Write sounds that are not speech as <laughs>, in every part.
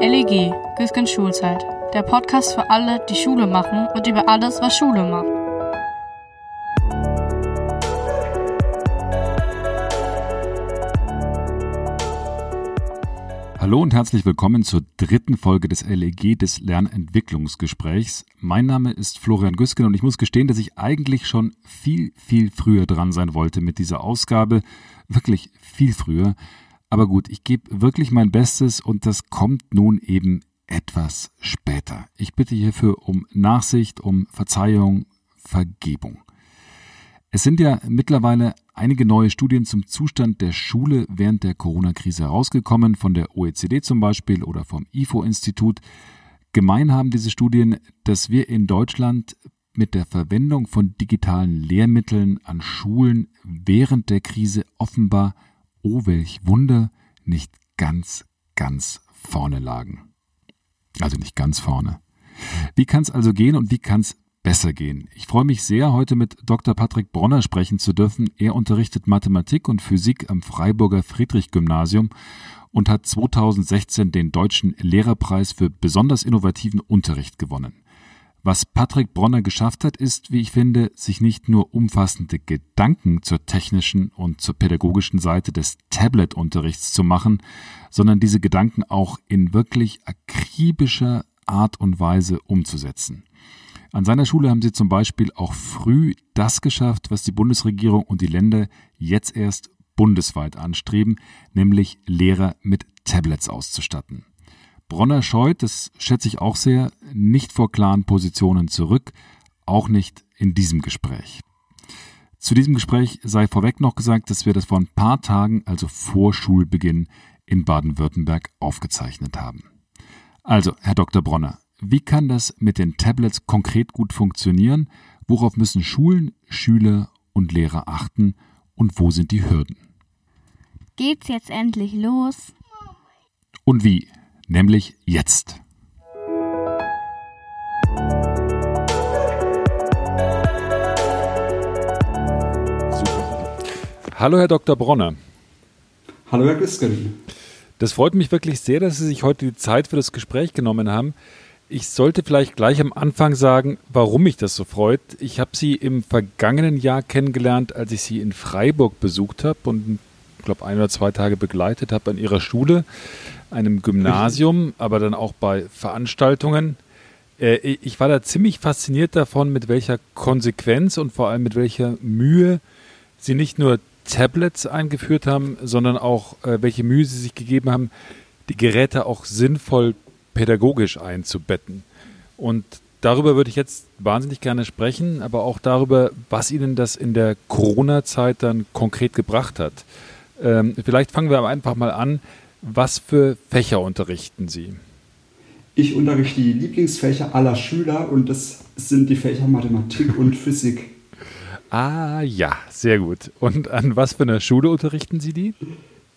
LEG, Güsken Schulzeit. Der Podcast für alle, die Schule machen und über alles, was Schule macht. Hallo und herzlich willkommen zur dritten Folge des LEG des Lernentwicklungsgesprächs. Mein Name ist Florian Güsken und ich muss gestehen, dass ich eigentlich schon viel, viel früher dran sein wollte mit dieser Ausgabe. Wirklich viel früher. Aber gut, ich gebe wirklich mein Bestes und das kommt nun eben etwas später. Ich bitte hierfür um Nachsicht, um Verzeihung, Vergebung. Es sind ja mittlerweile einige neue Studien zum Zustand der Schule während der Corona-Krise herausgekommen, von der OECD zum Beispiel oder vom IFO-Institut. Gemein haben diese Studien, dass wir in Deutschland mit der Verwendung von digitalen Lehrmitteln an Schulen während der Krise offenbar, oh welch Wunder, nicht ganz, ganz vorne lagen. Also nicht ganz vorne. Wie kann es also gehen und wie kann es besser gehen. Ich freue mich sehr, heute mit Dr. Patrick Bronner sprechen zu dürfen. Er unterrichtet Mathematik und Physik am Freiburger Friedrich-Gymnasium und hat 2016 den Deutschen Lehrerpreis für besonders innovativen Unterricht gewonnen. Was Patrick Bronner geschafft hat, ist, wie ich finde, sich nicht nur umfassende Gedanken zur technischen und zur pädagogischen Seite des Tablet-Unterrichts zu machen, sondern diese Gedanken auch in wirklich akribischer Art und Weise umzusetzen. An seiner Schule haben sie zum Beispiel auch früh das geschafft, was die Bundesregierung und die Länder jetzt erst bundesweit anstreben, nämlich Lehrer mit Tablets auszustatten. Bronner scheut, das schätze ich auch sehr, nicht vor klaren Positionen zurück, auch nicht in diesem Gespräch. Zu diesem Gespräch sei vorweg noch gesagt, dass wir das vor ein paar Tagen, also vor Schulbeginn, in Baden-Württemberg aufgezeichnet haben. Also, Herr Dr. Bronner, wie kann das mit den Tablets konkret gut funktionieren? Worauf müssen Schulen, Schüler und Lehrer achten? Und wo sind die Hürden? Geht's jetzt endlich los? Und wie? Nämlich jetzt. Super. Hallo, Herr Dr. Bronner. Hallo, Herr Güsken. Das freut mich wirklich sehr, dass Sie sich heute die Zeit für das Gespräch genommen haben. Ich sollte vielleicht gleich am Anfang sagen, warum mich das so freut. Ich habe Sie im vergangenen Jahr kennengelernt, als ich Sie in Freiburg besucht habe und, ich glaube, ein oder zwei Tage begleitet habe an Ihrer Schule, einem Gymnasium, aber dann auch bei Veranstaltungen. Äh, ich war da ziemlich fasziniert davon, mit welcher Konsequenz und vor allem mit welcher Mühe Sie nicht nur Tablets eingeführt haben, sondern auch äh, welche Mühe Sie sich gegeben haben, die Geräte auch sinnvoll pädagogisch einzubetten. Und darüber würde ich jetzt wahnsinnig gerne sprechen, aber auch darüber, was Ihnen das in der Corona-Zeit dann konkret gebracht hat. Ähm, vielleicht fangen wir einfach mal an. Was für Fächer unterrichten Sie? Ich unterrichte die Lieblingsfächer aller Schüler und das sind die Fächer Mathematik und Physik. Ah ja, sehr gut. Und an was für einer Schule unterrichten Sie die?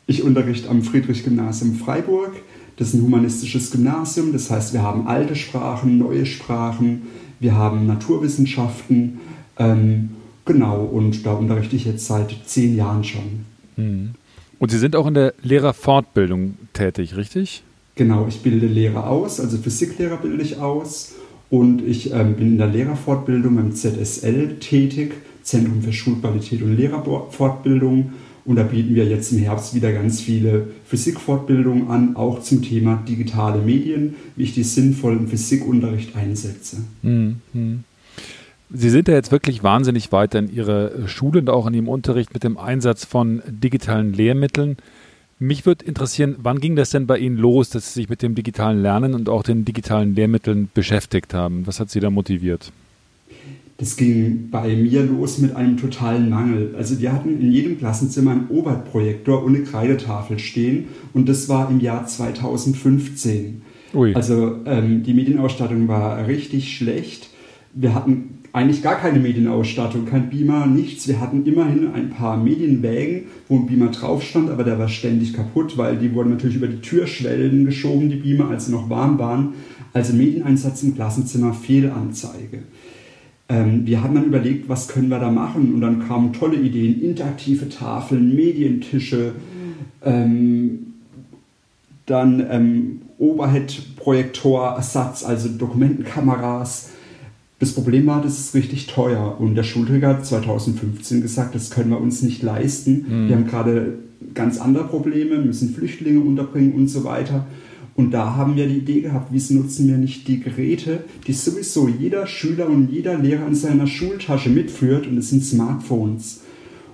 Ich unterrichte am Friedrich-Gymnasium Freiburg. Das ist ein humanistisches Gymnasium, das heißt, wir haben alte Sprachen, neue Sprachen, wir haben Naturwissenschaften. Ähm, genau, und da unterrichte ich jetzt seit zehn Jahren schon. Hm. Und Sie sind auch in der Lehrerfortbildung tätig, richtig? Genau, ich bilde Lehrer aus, also Physiklehrer bilde ich aus. Und ich ähm, bin in der Lehrerfortbildung beim ZSL tätig, Zentrum für Schulqualität und Lehrerfortbildung. Und da bieten wir jetzt im Herbst wieder ganz viele Physikfortbildungen an, auch zum Thema digitale Medien, wie ich die sinnvoll im Physikunterricht einsetze. Mhm. Sie sind ja jetzt wirklich wahnsinnig weiter in Ihrer Schule und auch in Ihrem Unterricht mit dem Einsatz von digitalen Lehrmitteln. Mich würde interessieren, wann ging das denn bei Ihnen los, dass Sie sich mit dem digitalen Lernen und auch den digitalen Lehrmitteln beschäftigt haben? Was hat Sie da motiviert? Das ging bei mir los mit einem totalen Mangel. Also wir hatten in jedem Klassenzimmer einen Oberprojektor und eine Kreidetafel stehen und das war im Jahr 2015. Ui. Also ähm, die Medienausstattung war richtig schlecht. Wir hatten eigentlich gar keine Medienausstattung, kein Beamer, nichts. Wir hatten immerhin ein paar Medienwägen, wo ein Beamer drauf stand, aber der war ständig kaputt, weil die wurden natürlich über die Türschwellen geschoben, die Beamer, als sie noch warm waren. Also Medieneinsatz im Klassenzimmer, Fehlanzeige. Ähm, wir haben dann überlegt, was können wir da machen und dann kamen tolle Ideen, interaktive Tafeln, Medientische, ähm, dann ähm, Overhead-Projektor-Ersatz, also Dokumentenkameras. Das Problem war, das ist richtig teuer und der Schulträger hat 2015 gesagt, das können wir uns nicht leisten. Mhm. Wir haben gerade ganz andere Probleme, müssen Flüchtlinge unterbringen und so weiter. Und da haben wir die Idee gehabt, wieso nutzen wir nicht die Geräte, die sowieso jeder Schüler und jeder Lehrer in seiner Schultasche mitführt und es sind Smartphones.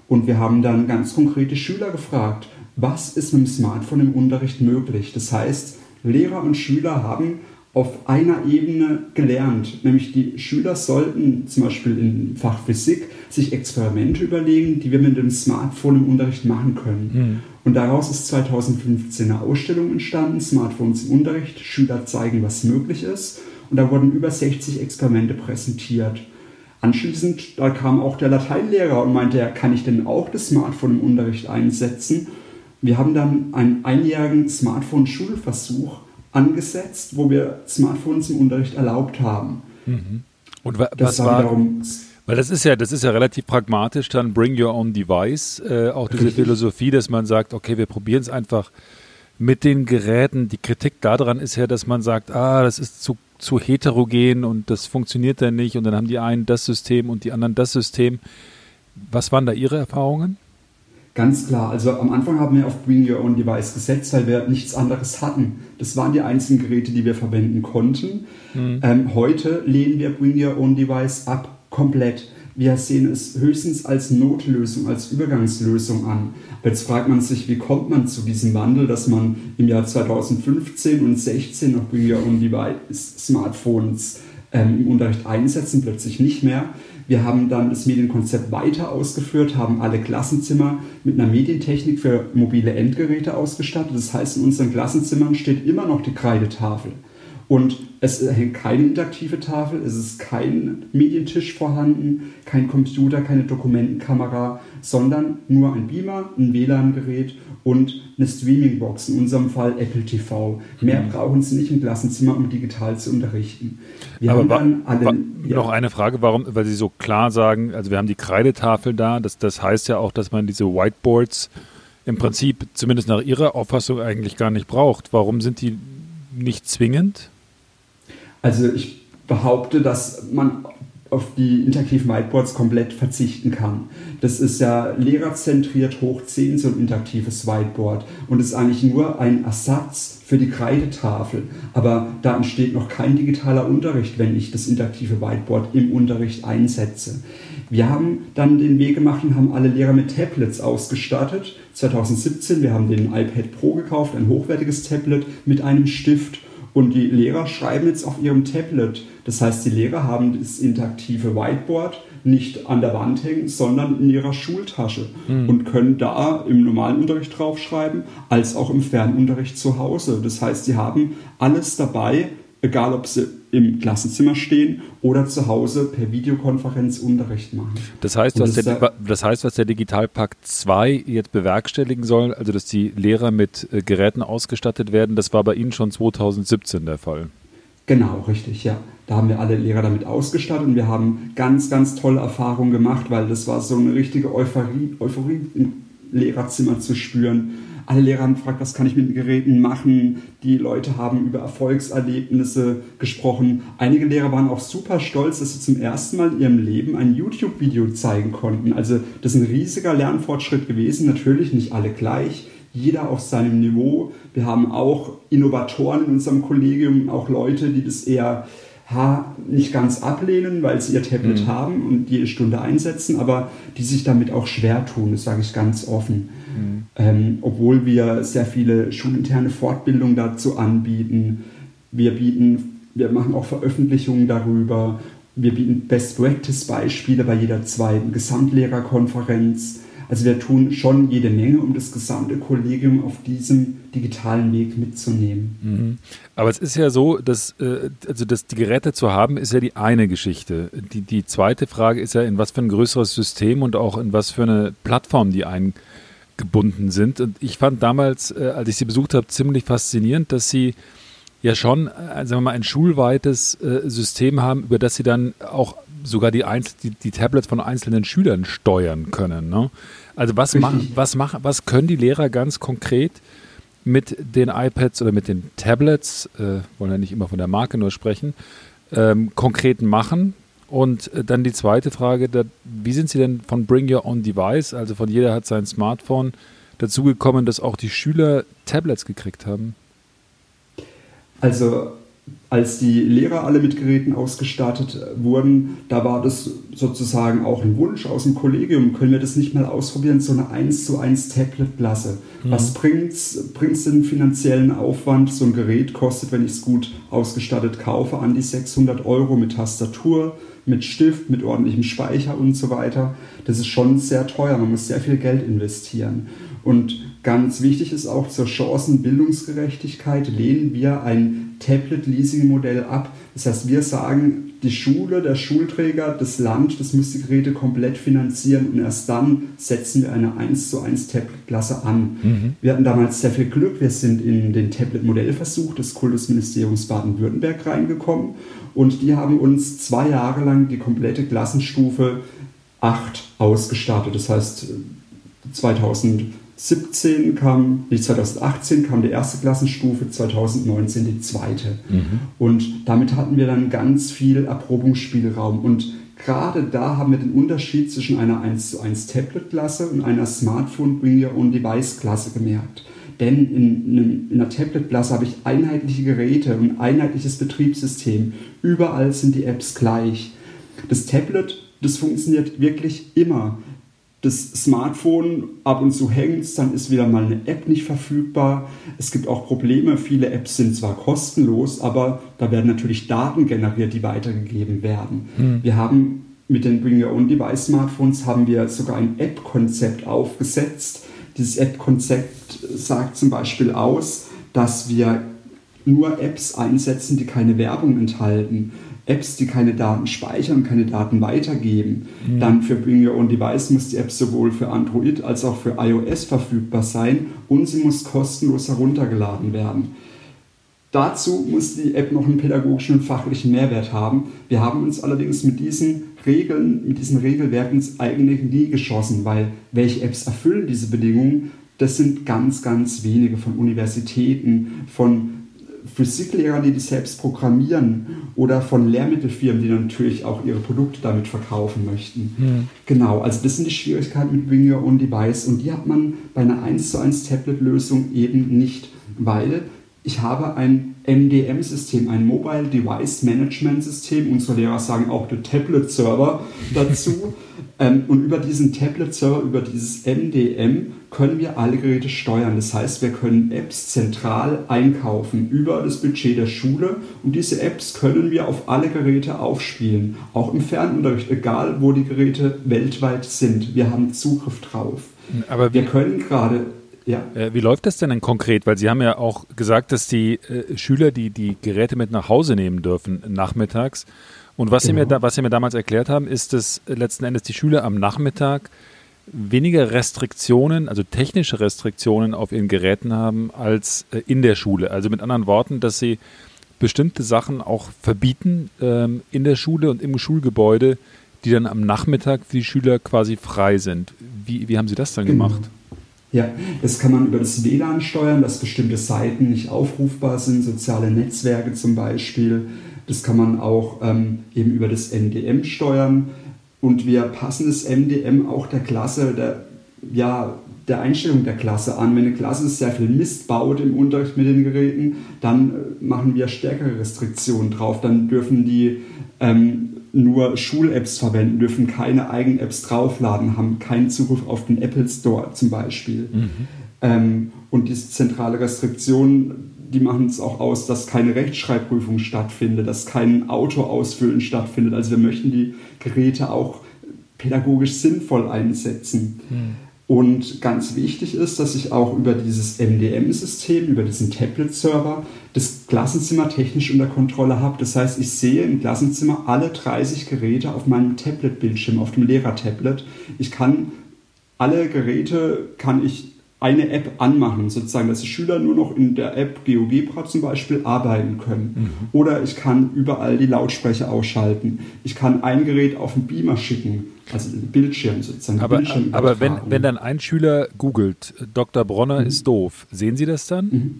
Und wir haben dann ganz konkrete Schüler gefragt, was ist mit dem Smartphone im Unterricht möglich? Das heißt, Lehrer und Schüler haben auf einer Ebene gelernt. Nämlich die Schüler sollten zum Beispiel im Fach Physik sich Experimente überlegen, die wir mit dem Smartphone im Unterricht machen können. Mhm. Und daraus ist 2015 eine Ausstellung entstanden, Smartphones im Unterricht, Schüler zeigen, was möglich ist. Und da wurden über 60 Experimente präsentiert. Anschließend, da kam auch der Lateinlehrer und meinte, ja, kann ich denn auch das Smartphone im Unterricht einsetzen? Wir haben dann einen einjährigen Smartphone-Schulversuch angesetzt, wo wir Smartphones im Unterricht erlaubt haben. Mhm. Und wa was war, wiederum, weil das ist ja, das ist ja relativ pragmatisch, dann bring your own device, äh, auch diese. Philosophie, dass man sagt, okay, wir probieren es einfach mit den Geräten. Die Kritik daran ist ja, dass man sagt, ah, das ist zu, zu heterogen und das funktioniert dann nicht und dann haben die einen das System und die anderen das System. Was waren da Ihre Erfahrungen? Ganz klar. Also am Anfang haben wir auf Bring Your Own Device gesetzt, weil wir nichts anderes hatten. Das waren die einzigen Geräte, die wir verwenden konnten. Mhm. Ähm, heute lehnen wir Bring Your Own Device ab, komplett. Wir sehen es höchstens als Notlösung, als Übergangslösung an. Jetzt fragt man sich, wie kommt man zu diesem Wandel, dass man im Jahr 2015 und 2016 noch Bring Your Own Device Smartphones ähm, im Unterricht einsetzen, plötzlich nicht mehr. Wir haben dann das Medienkonzept weiter ausgeführt, haben alle Klassenzimmer mit einer Medientechnik für mobile Endgeräte ausgestattet. Das heißt, in unseren Klassenzimmern steht immer noch die Kreidetafel. Und es hängt keine interaktive Tafel, es ist kein Medientisch vorhanden, kein Computer, keine Dokumentenkamera, sondern nur ein Beamer, ein WLAN-Gerät und eine Streamingbox, in unserem Fall Apple TV. Mehr mhm. brauchen Sie nicht im Klassenzimmer, um digital zu unterrichten. Wir Aber haben dann alle, ja. noch eine Frage, warum, weil Sie so klar sagen, also wir haben die Kreidetafel da, das, das heißt ja auch, dass man diese Whiteboards im Prinzip, zumindest nach Ihrer Auffassung, eigentlich gar nicht braucht. Warum sind die nicht zwingend? Also ich behaupte, dass man auf die interaktiven Whiteboards komplett verzichten kann. Das ist ja lehrerzentriert hoch 10 so ein interaktives Whiteboard und ist eigentlich nur ein Ersatz für die Kreidetafel. Aber da entsteht noch kein digitaler Unterricht, wenn ich das interaktive Whiteboard im Unterricht einsetze. Wir haben dann den Weg gemacht und haben alle Lehrer mit Tablets ausgestattet. 2017, wir haben den iPad Pro gekauft, ein hochwertiges Tablet mit einem Stift und die Lehrer schreiben jetzt auf ihrem Tablet. Das heißt, die Lehrer haben das interaktive Whiteboard nicht an der Wand hängen, sondern in ihrer Schultasche mhm. und können da im normalen Unterricht draufschreiben, als auch im Fernunterricht zu Hause. Das heißt, sie haben alles dabei, egal ob sie im Klassenzimmer stehen oder zu Hause per Videokonferenz Unterricht machen. Das heißt, was das, der, das heißt, was der Digitalpakt 2 jetzt bewerkstelligen soll, also dass die Lehrer mit äh, Geräten ausgestattet werden, das war bei Ihnen schon 2017 der Fall. Genau, richtig, ja. Da haben wir alle Lehrer damit ausgestattet und wir haben ganz, ganz tolle Erfahrungen gemacht, weil das war so eine richtige Euphorie, Euphorie im Lehrerzimmer zu spüren alle Lehrer haben gefragt, was kann ich mit den Geräten machen. Die Leute haben über Erfolgserlebnisse gesprochen. Einige Lehrer waren auch super stolz, dass sie zum ersten Mal in ihrem Leben ein YouTube-Video zeigen konnten. Also das ist ein riesiger Lernfortschritt gewesen. Natürlich nicht alle gleich jeder auf seinem Niveau. Wir haben auch Innovatoren in unserem Kollegium, auch Leute, die das eher ha, nicht ganz ablehnen, weil sie ihr Tablet mhm. haben und jede Stunde einsetzen, aber die sich damit auch schwer tun, das sage ich ganz offen. Mhm. Ähm, obwohl wir sehr viele schulinterne Fortbildungen dazu anbieten. Wir bieten, wir machen auch Veröffentlichungen darüber. Wir bieten Best Practice Beispiele bei jeder zweiten Gesamtlehrerkonferenz. Also wir tun schon jede Menge, um das gesamte Kollegium auf diesem digitalen Weg mitzunehmen. Mhm. Aber es ist ja so, dass, äh, also dass die Geräte zu haben, ist ja die eine Geschichte. Die, die zweite Frage ist ja, in was für ein größeres System und auch in was für eine Plattform die ein gebunden sind. Und ich fand damals, äh, als ich sie besucht habe, ziemlich faszinierend, dass sie ja schon, äh, sagen wir mal, ein schulweites äh, System haben, über das sie dann auch sogar die, die, die, Tablets von einzelnen Schülern steuern können. Ne? Also was, machen, was, machen, was können die Lehrer ganz konkret mit den iPads oder mit den Tablets, äh, wollen ja nicht immer von der Marke nur sprechen, ähm, konkret machen? Und äh, dann die zweite Frage, wie sind Sie denn von Bring Your Own Device, also von jeder hat sein Smartphone, dazu gekommen, dass auch die Schüler Tablets gekriegt haben? Also als die Lehrer alle mit Geräten ausgestattet wurden, da war das sozusagen auch ein Wunsch aus dem Kollegium, können wir das nicht mal ausprobieren, so eine 1 zu 1 Tablet-Klasse. Mhm. Was bringt es den finanziellen Aufwand? So ein Gerät kostet, wenn ich es gut ausgestattet kaufe, an die 600 Euro mit Tastatur, mit Stift, mit ordentlichem Speicher und so weiter. Das ist schon sehr teuer, man muss sehr viel Geld investieren. Und ganz wichtig ist auch zur Chancenbildungsgerechtigkeit lehnen wir ein Tablet-Leasing-Modell ab. Das heißt, wir sagen, die Schule, der Schulträger, das Land, das muss die Geräte komplett finanzieren und erst dann setzen wir eine 1 zu 1 Tablet-Klasse an. Mhm. Wir hatten damals sehr viel Glück. Wir sind in den Tablet-Modellversuch des Kultusministeriums Baden-Württemberg reingekommen und die haben uns zwei Jahre lang die komplette Klassenstufe 8 ausgestattet. Das heißt, 2000 2017 kam, nee, 2018 kam die erste Klassenstufe, 2019 die zweite. Mhm. Und damit hatten wir dann ganz viel Erprobungsspielraum. Und gerade da haben wir den Unterschied zwischen einer 1 zu 1 Tablet-Klasse und einer Smartphone Bring Your Own Device-Klasse gemerkt. Denn in, in einer Tablet-Klasse habe ich einheitliche Geräte und ein einheitliches Betriebssystem. Überall sind die Apps gleich. Das Tablet, das funktioniert wirklich immer das Smartphone ab und zu hängt, dann ist wieder mal eine App nicht verfügbar. Es gibt auch Probleme. Viele Apps sind zwar kostenlos, aber da werden natürlich Daten generiert, die weitergegeben werden. Mhm. Wir haben mit den Bring Your Own Device Smartphones haben wir sogar ein App-Konzept aufgesetzt. Dieses App-Konzept sagt zum Beispiel aus, dass wir nur Apps einsetzen, die keine Werbung enthalten. Apps, die keine Daten speichern, keine Daten weitergeben. Mhm. Dann für Bring Your Own Device muss die App sowohl für Android als auch für iOS verfügbar sein und sie muss kostenlos heruntergeladen werden. Dazu muss die App noch einen pädagogischen und fachlichen Mehrwert haben. Wir haben uns allerdings mit diesen Regeln, mit diesen Regelwerken ins eigene nie geschossen, weil welche Apps erfüllen diese Bedingungen? Das sind ganz, ganz wenige von Universitäten, von Physiklehrer, die die selbst programmieren oder von Lehrmittelfirmen, die natürlich auch ihre Produkte damit verkaufen möchten. Mhm. Genau, also das sind die Schwierigkeiten mit Bring Your Own Device und die hat man bei einer 1 zu 1 Tablet-Lösung eben nicht, weil ich habe ein MDM-System, ein Mobile Device Management System. Unsere Lehrer sagen auch der Tablet-Server dazu. <laughs> ähm, und über diesen Tablet-Server, über dieses MDM, können wir alle Geräte steuern. Das heißt, wir können Apps zentral einkaufen über das Budget der Schule und diese Apps können wir auf alle Geräte aufspielen, auch im Fernunterricht, egal wo die Geräte weltweit sind. Wir haben Zugriff drauf. Aber wir können gerade ja. Äh, wie läuft das denn dann konkret? Weil Sie haben ja auch gesagt, dass die äh, Schüler die, die Geräte mit nach Hause nehmen dürfen nachmittags. Und was, genau. Sie mir genau. da, was Sie mir damals erklärt haben, ist, dass letzten Endes die Schüler am Nachmittag weniger Restriktionen, also technische Restriktionen auf ihren Geräten haben als äh, in der Schule. Also mit anderen Worten, dass sie bestimmte Sachen auch verbieten ähm, in der Schule und im Schulgebäude, die dann am Nachmittag für die Schüler quasi frei sind. Wie, wie haben Sie das dann genau. gemacht? Ja, das kann man über das WLAN steuern, dass bestimmte Seiten nicht aufrufbar sind, soziale Netzwerke zum Beispiel. Das kann man auch ähm, eben über das MDM steuern. Und wir passen das MDM auch der Klasse, der, ja, der Einstellung der Klasse an. Wenn eine Klasse sehr viel Mist baut im Unterricht mit den Geräten, dann äh, machen wir stärkere Restriktionen drauf. Dann dürfen die ähm, nur Schul-Apps verwenden, dürfen keine eigenen Apps draufladen, haben keinen Zugriff auf den Apple Store zum Beispiel. Mhm. Ähm, und diese zentrale Restriktion, die machen es auch aus, dass keine Rechtschreibprüfung stattfindet, dass kein Auto-Ausfüllen stattfindet. Also wir möchten die Geräte auch pädagogisch sinnvoll einsetzen. Mhm. Und ganz wichtig ist, dass ich auch über dieses MDM-System, über diesen Tablet-Server, das Klassenzimmer technisch unter Kontrolle habe. Das heißt, ich sehe im Klassenzimmer alle 30 Geräte auf meinem Tablet-Bildschirm, auf dem Lehrertablet. Ich kann alle Geräte kann ich eine App anmachen, sozusagen, dass die Schüler nur noch in der App GeoGebra zum Beispiel arbeiten können. Mhm. Oder ich kann überall die Lautsprecher ausschalten. Ich kann ein Gerät auf den Beamer schicken, also Bildschirm sozusagen. Aber, aber wenn, wenn dann ein Schüler googelt, Dr. Bronner mhm. ist doof, sehen Sie das dann? Mhm.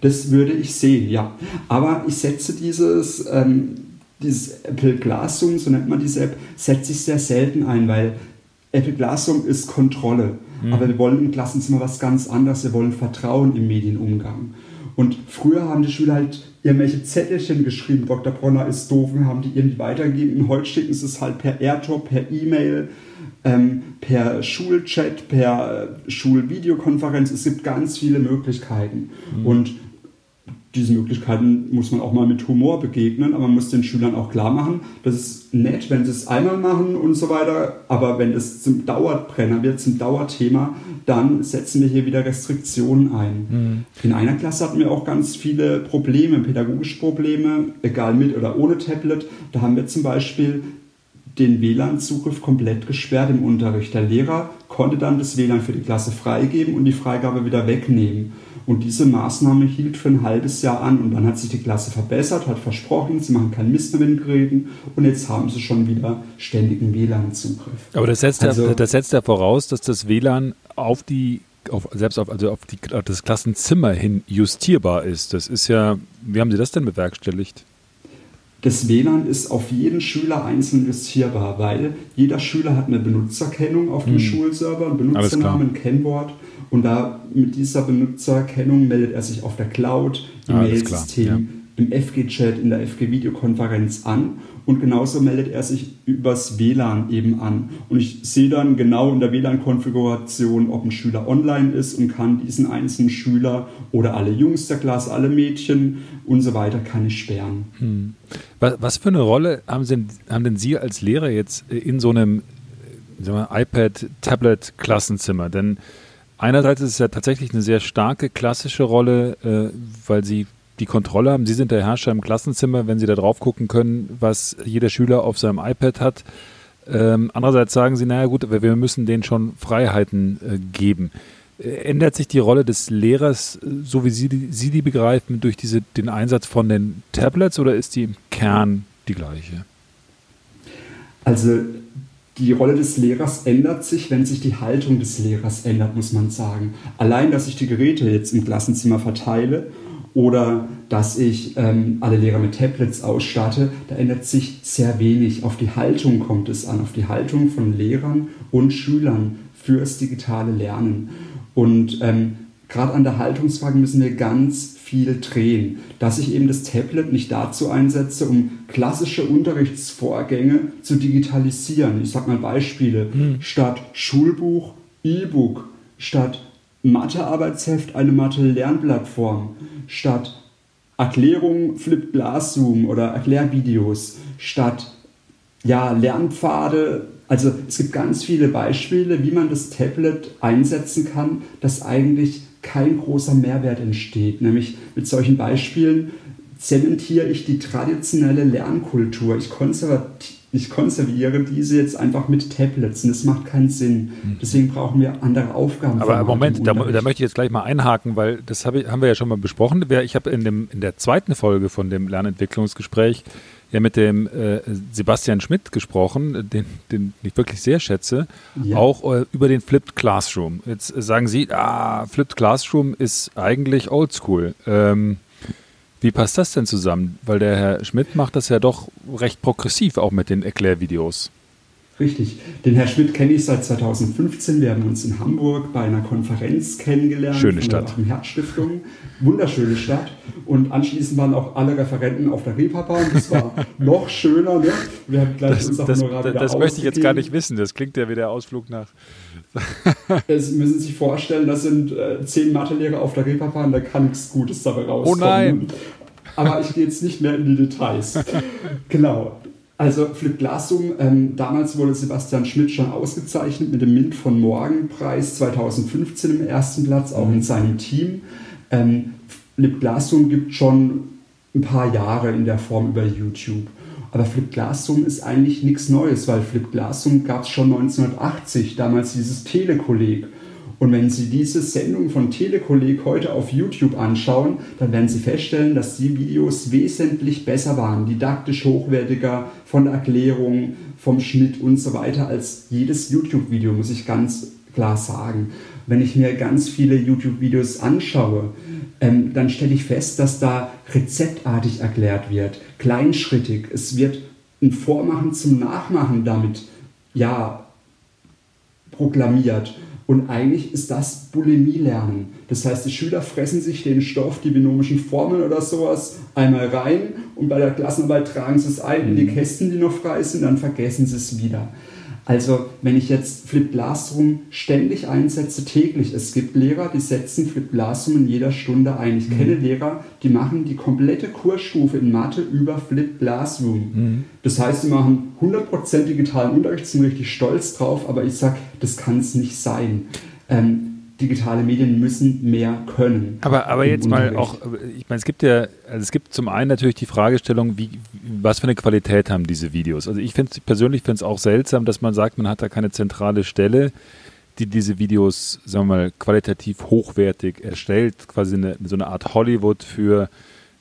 Das würde ich sehen, ja. Aber ich setze dieses, ähm, dieses Apple Glassum, so nennt man diese App, setze ich sehr selten ein, weil Apple Glassum ist Kontrolle. Mhm. Aber wir wollen im Klassenzimmer was ganz anderes. Wir wollen Vertrauen im Medienumgang. Und früher haben die Schüler halt irgendwelche Zettelchen geschrieben, Dr. Bronner ist doof, und haben die irgendwie weitergegeben. Und heute schicken sie es halt per AirTop, per E-Mail, ähm, per Schulchat, per äh, Schulvideokonferenz. Es gibt ganz viele Möglichkeiten. Mhm. Und diese Möglichkeiten muss man auch mal mit Humor begegnen, aber man muss den Schülern auch klar machen, das ist nett, wenn sie es einmal machen und so weiter, aber wenn es zum Dauerbrenner wird, zum Dauerthema, dann setzen wir hier wieder Restriktionen ein. Mhm. In einer Klasse hatten wir auch ganz viele Probleme, pädagogische Probleme, egal mit oder ohne Tablet. Da haben wir zum Beispiel den WLAN-Zugriff komplett gesperrt im Unterricht. Der Lehrer konnte dann das WLAN für die Klasse freigeben und die Freigabe wieder wegnehmen. Und diese Maßnahme hielt für ein halbes Jahr an und dann hat sich die Klasse verbessert, hat versprochen, sie machen kein Mist mehr mit Geräten und jetzt haben sie schon wieder ständigen WLAN-Zugriff. Aber das setzt, also, ja, das setzt ja voraus, dass das WLAN auf die auf, selbst auf, also auf, die, auf das Klassenzimmer hin justierbar ist. Das ist ja, wie haben Sie das denn bewerkstelligt? Das WLAN ist auf jeden Schüler einzeln justierbar, weil jeder Schüler hat eine Benutzerkennung auf dem hm. Schulserver, ein Benutzernamen, ein Kennwort und da mit dieser Benutzerkennung meldet er sich auf der Cloud, im Mail-System, ja. Im FG-Chat, in der FG-Videokonferenz an. Und genauso meldet er sich übers WLAN eben an. Und ich sehe dann genau in der WLAN-Konfiguration, ob ein Schüler online ist und kann diesen einzelnen Schüler oder alle Jungs der Klasse, alle Mädchen und so weiter, kann ich sperren. Hm. Was, für eine Rolle haben, Sie, haben denn Sie als Lehrer jetzt in so einem iPad, Tablet, Klassenzimmer? Denn einerseits ist es ja tatsächlich eine sehr starke klassische Rolle, äh, weil sie die Kontrolle haben. Sie sind der Herrscher im Klassenzimmer, wenn Sie da drauf gucken können, was jeder Schüler auf seinem iPad hat. Ähm, andererseits sagen Sie, naja gut, wir müssen denen schon Freiheiten äh, geben. Äh, ändert sich die Rolle des Lehrers, äh, so wie Sie die, Sie die begreifen, durch diese, den Einsatz von den Tablets oder ist die im Kern die gleiche? Also die Rolle des Lehrers ändert sich, wenn sich die Haltung des Lehrers ändert, muss man sagen. Allein, dass ich die Geräte jetzt im Klassenzimmer verteile oder dass ich ähm, alle Lehrer mit Tablets ausstatte, da ändert sich sehr wenig. Auf die Haltung kommt es an, auf die Haltung von Lehrern und Schülern fürs digitale Lernen. Und ähm, gerade an der Haltungsfrage müssen wir ganz viel drehen, dass ich eben das Tablet nicht dazu einsetze, um klassische Unterrichtsvorgänge zu digitalisieren. Ich sage mal Beispiele. Mhm. Statt Schulbuch, E-Book, statt Mathearbeitsheft eine Mathe-Lernplattform, statt Erklärung Flip Classroom oder Erklärvideos, statt ja, Lernpfade. Also es gibt ganz viele Beispiele, wie man das Tablet einsetzen kann, das eigentlich kein großer Mehrwert entsteht. Nämlich mit solchen Beispielen zementiere ich die traditionelle Lernkultur. Ich, ich konserviere diese jetzt einfach mit Tablets und das macht keinen Sinn. Mhm. Deswegen brauchen wir andere Aufgaben. Aber Moment, da, da, möchte ich jetzt gleich mal einhaken, weil das hab ich, haben wir ja schon mal besprochen. Ich habe in, in der zweiten Folge von dem Lernentwicklungsgespräch ja mit dem äh, Sebastian Schmidt gesprochen, den, den ich wirklich sehr schätze, ja. auch äh, über den Flipped Classroom. Jetzt sagen Sie, ah, Flipped Classroom ist eigentlich oldschool. Ähm, wie passt das denn zusammen? Weil der Herr Schmidt macht das ja doch recht progressiv, auch mit den Erklärvideos. Richtig. Den Herr Schmidt kenne ich seit 2015. Wir haben uns in Hamburg bei einer Konferenz kennengelernt. Schöne Stadt. Der Herzstiftung. Wunderschöne Stadt. Und anschließend waren auch alle Referenten auf der Reeperbahn. Das war <laughs> noch schöner. Ne? Wir haben gleich das, unser das, das, das möchte ich jetzt gar nicht wissen. Das klingt ja wie der Ausflug nach. <laughs> es müssen Sie sich vorstellen, das sind äh, zehn Mathelehrer auf der Reeperbahn. Da kann nichts Gutes dabei rauskommen. Oh nein! Aber ich gehe jetzt nicht mehr in die Details. <laughs> genau. Also Flip Glassum, ähm, damals wurde Sebastian Schmidt schon ausgezeichnet mit dem Mint von Morgen Preis 2015 im ersten Platz, auch mhm. in seinem Team. Ähm, Flip Glassum gibt schon ein paar Jahre in der Form über YouTube. Aber Flip Glassum ist eigentlich nichts Neues, weil Flip Glassum gab es schon 1980, damals dieses Telekolleg. Und wenn Sie diese Sendung von Telekolleg heute auf YouTube anschauen, dann werden Sie feststellen, dass die Videos wesentlich besser waren, didaktisch hochwertiger, von Erklärung, vom Schnitt und so weiter als jedes YouTube-Video, muss ich ganz klar sagen. Wenn ich mir ganz viele YouTube-Videos anschaue, ähm, dann stelle ich fest, dass da rezeptartig erklärt wird, kleinschrittig. Es wird ein Vormachen zum Nachmachen damit ja proklamiert. Und eigentlich ist das Bulimie-Lernen. Das heißt, die Schüler fressen sich den Stoff, die binomischen Formeln oder sowas einmal rein und bei der Klassenarbeit tragen sie es ein in die mhm. Kästen, die noch frei sind, dann vergessen sie es wieder. Also wenn ich jetzt Flip Classroom ständig einsetze, täglich, es gibt Lehrer, die setzen Flip Classroom in jeder Stunde ein. Ich mhm. kenne Lehrer, die machen die komplette Kursstufe in Mathe über Flip Classroom. Mhm. Das heißt, sie machen 100% digitalen Unterricht, sind richtig stolz drauf, aber ich sage, das kann es nicht sein. Ähm, digitale Medien müssen mehr können. Aber, aber jetzt Unterricht. mal auch, ich meine, es gibt ja, also es gibt zum einen natürlich die Fragestellung, wie, was für eine Qualität haben diese Videos. Also ich finde persönlich finde es auch seltsam, dass man sagt, man hat da keine zentrale Stelle, die diese Videos, sagen wir mal, qualitativ hochwertig erstellt, quasi eine, so eine Art Hollywood für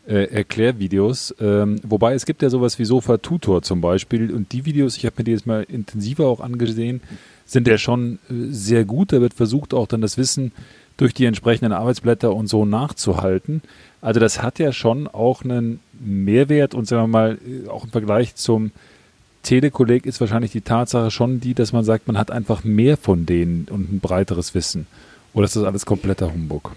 äh, Erklärvideos. Ähm, wobei es gibt ja sowas wie Sofa Tutor zum Beispiel und die Videos, ich habe mir die jetzt mal intensiver auch angesehen, sind ja schon äh, sehr gut. Da wird versucht, auch dann das Wissen durch die entsprechenden Arbeitsblätter und so nachzuhalten. Also das hat ja schon auch einen Mehrwert und sagen wir mal, äh, auch im Vergleich zum Telekolleg ist wahrscheinlich die Tatsache schon die, dass man sagt, man hat einfach mehr von denen und ein breiteres Wissen. Oder ist das alles kompletter Humbug?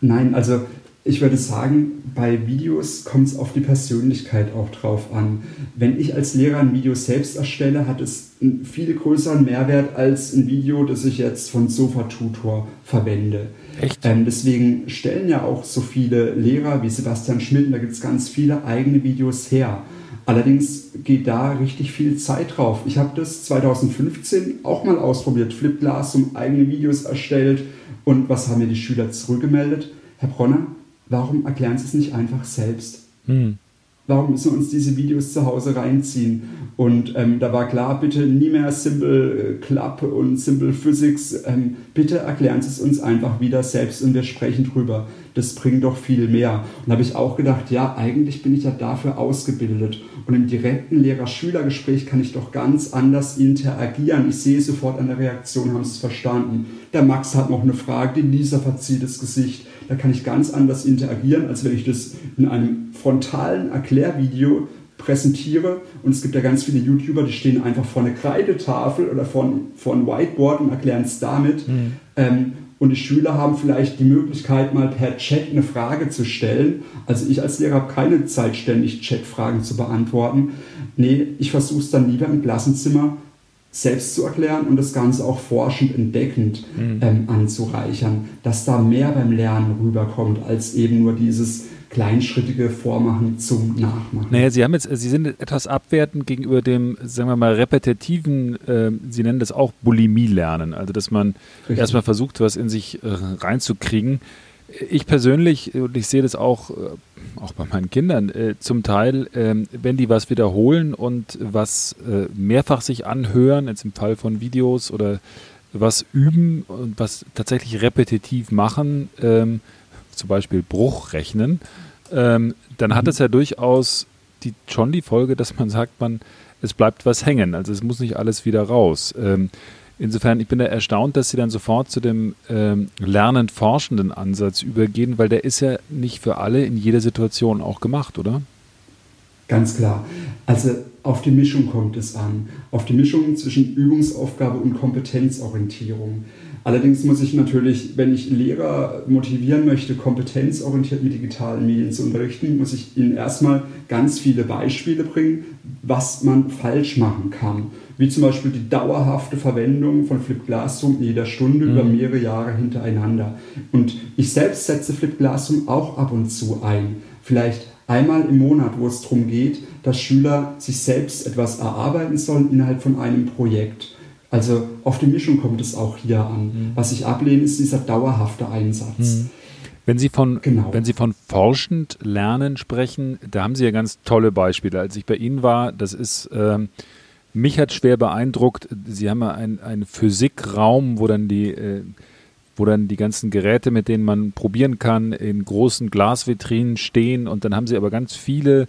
Nein, also ich würde sagen, bei Videos kommt es auf die Persönlichkeit auch drauf an. Wenn ich als Lehrer ein Video selbst erstelle, hat es einen viel größeren Mehrwert als ein Video, das ich jetzt von Sofa Tutor verwende. Echt? Ähm, deswegen stellen ja auch so viele Lehrer wie Sebastian Schmidt, da gibt es ganz viele eigene Videos her. Allerdings geht da richtig viel Zeit drauf. Ich habe das 2015 auch mal ausprobiert, Flipglass um eigene Videos erstellt. Und was haben mir die Schüler zurückgemeldet? Herr Bronner, warum erklären Sie es nicht einfach selbst? Hm. Warum müssen wir uns diese Videos zu Hause reinziehen? Und ähm, da war klar, bitte nie mehr Simple äh, Club und Simple Physics. Ähm, bitte erklären Sie es uns einfach wieder selbst und wir sprechen drüber. Das bringt doch viel mehr. Und da habe ich auch gedacht, ja, eigentlich bin ich ja dafür ausgebildet. Und im direkten Lehrer-Schüler-Gespräch kann ich doch ganz anders interagieren. Ich sehe sofort an der Reaktion, haben Sie es verstanden. Der Max hat noch eine Frage, die Lisa verzieht das Gesicht da kann ich ganz anders interagieren, als wenn ich das in einem frontalen Erklärvideo präsentiere. Und es gibt ja ganz viele YouTuber, die stehen einfach vor einer Kreidetafel oder vor, vor einem Whiteboard und erklären es damit. Mhm. Ähm, und die Schüler haben vielleicht die Möglichkeit, mal per Chat eine Frage zu stellen. Also ich als Lehrer habe keine Zeit, ständig Chatfragen zu beantworten. Nee, ich versuche es dann lieber im Klassenzimmer selbst zu erklären und das Ganze auch forschend, entdeckend mhm. ähm, anzureichern, dass da mehr beim Lernen rüberkommt, als eben nur dieses kleinschrittige Vormachen zum Nachmachen. Naja, Sie haben jetzt, Sie sind etwas abwertend gegenüber dem, sagen wir mal, repetitiven, äh, Sie nennen das auch Bulimie-Lernen, also dass man Richtig. erstmal versucht, was in sich äh, reinzukriegen ich persönlich, und ich sehe das auch, äh, auch bei meinen Kindern, äh, zum Teil, ähm, wenn die was wiederholen und was äh, mehrfach sich anhören, jetzt im Fall von Videos oder was üben und was tatsächlich repetitiv machen, ähm, zum Beispiel Bruchrechnen, ähm, dann hat mhm. es ja durchaus die, schon die Folge, dass man sagt, man, es bleibt was hängen. Also es muss nicht alles wieder raus. Insofern, ich bin da erstaunt, dass Sie dann sofort zu dem ähm, lernend-forschenden Ansatz übergehen, weil der ist ja nicht für alle in jeder Situation auch gemacht, oder? Ganz klar. Also auf die Mischung kommt es an. Auf die Mischung zwischen Übungsaufgabe und Kompetenzorientierung. Allerdings muss ich natürlich, wenn ich Lehrer motivieren möchte, kompetenzorientiert mit digitalen Medien zu unterrichten, muss ich ihnen erstmal ganz viele Beispiele bringen, was man falsch machen kann wie zum Beispiel die dauerhafte Verwendung von Flip Classroom in jeder Stunde mhm. über mehrere Jahre hintereinander. Und ich selbst setze Flip Classroom auch ab und zu ein. Vielleicht einmal im Monat, wo es darum geht, dass Schüler sich selbst etwas erarbeiten sollen innerhalb von einem Projekt. Also auf die Mischung kommt es auch hier an. Mhm. Was ich ablehne, ist dieser dauerhafte Einsatz. Mhm. Wenn Sie von, genau. wenn Sie von forschend lernen sprechen, da haben Sie ja ganz tolle Beispiele. Als ich bei Ihnen war, das ist ähm, mich hat schwer beeindruckt, Sie haben ja einen, Physikraum, wo dann die äh, wo dann die ganzen Geräte, mit denen man probieren kann, in großen Glasvitrinen stehen. Und dann haben sie aber ganz viele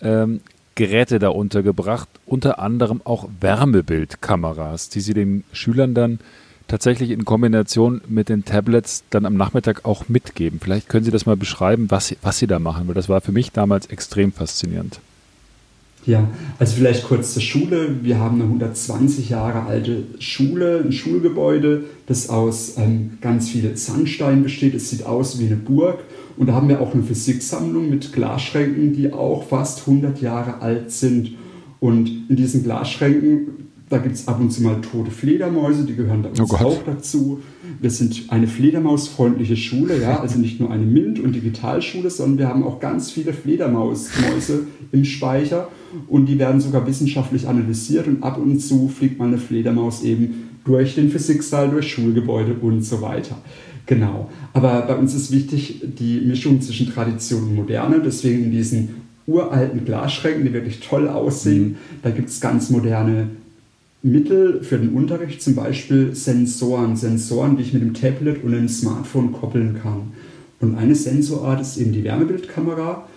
ähm, Geräte da untergebracht, unter anderem auch Wärmebildkameras, die sie den Schülern dann tatsächlich in Kombination mit den Tablets dann am Nachmittag auch mitgeben. Vielleicht können Sie das mal beschreiben, was, was Sie da machen, weil das war für mich damals extrem faszinierend. Ja, also vielleicht kurz zur Schule. Wir haben eine 120 Jahre alte Schule, ein Schulgebäude, das aus ähm, ganz vielen Sandsteinen besteht. Es sieht aus wie eine Burg. Und da haben wir auch eine Physiksammlung mit Glasschränken, die auch fast 100 Jahre alt sind. Und in diesen Glasschränken da gibt es ab und zu mal tote Fledermäuse, die gehören da oh auch dazu. Wir sind eine fledermausfreundliche Schule, ja, also nicht nur eine MINT- und Digitalschule, sondern wir haben auch ganz viele Fledermausmäuse im Speicher und die werden sogar wissenschaftlich analysiert und ab und zu fliegt mal eine Fledermaus eben durch den Physiksaal, durch Schulgebäude und so weiter. Genau. Aber bei uns ist wichtig die Mischung zwischen Tradition und Moderne, deswegen in diesen uralten Glasschränken, die wirklich toll aussehen, mhm. da gibt es ganz moderne Mittel für den Unterricht, zum Beispiel Sensoren, Sensoren, die ich mit dem Tablet und dem Smartphone koppeln kann. Und eine Sensorart ist eben die Wärmebildkamera.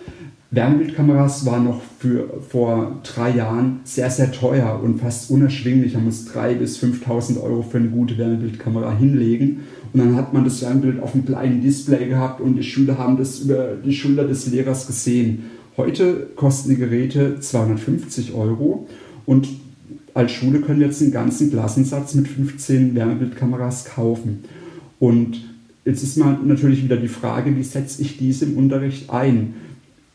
Wärmebildkameras waren noch für, vor drei Jahren sehr, sehr teuer und fast unerschwinglich. Man muss 3.000 bis 5.000 Euro für eine gute Wärmebildkamera hinlegen. Und dann hat man das Wärmebild auf einem kleinen Display gehabt und die Schüler haben das über die Schulter des Lehrers gesehen. Heute kosten die Geräte 250 Euro und als Schule können wir jetzt einen ganzen Klassensatz mit 15 Wärmebildkameras kaufen. Und jetzt ist mal natürlich wieder die Frage, wie setze ich diese im Unterricht ein?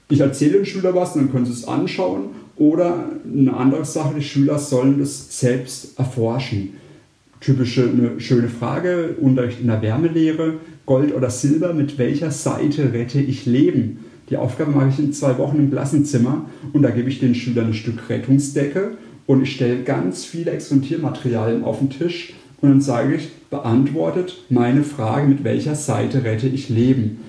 Ich erzähle den Schülern was, dann können sie es anschauen. Oder eine andere Sache, die Schüler sollen das selbst erforschen. Typische, eine schöne Frage, Unterricht in der Wärmelehre, Gold oder Silber, mit welcher Seite rette ich Leben? Die Aufgabe mache ich in zwei Wochen im Klassenzimmer und da gebe ich den Schülern ein Stück Rettungsdecke und ich stelle ganz viele Experimentiermaterialien auf den Tisch und dann sage ich, beantwortet meine Frage, mit welcher Seite rette ich Leben.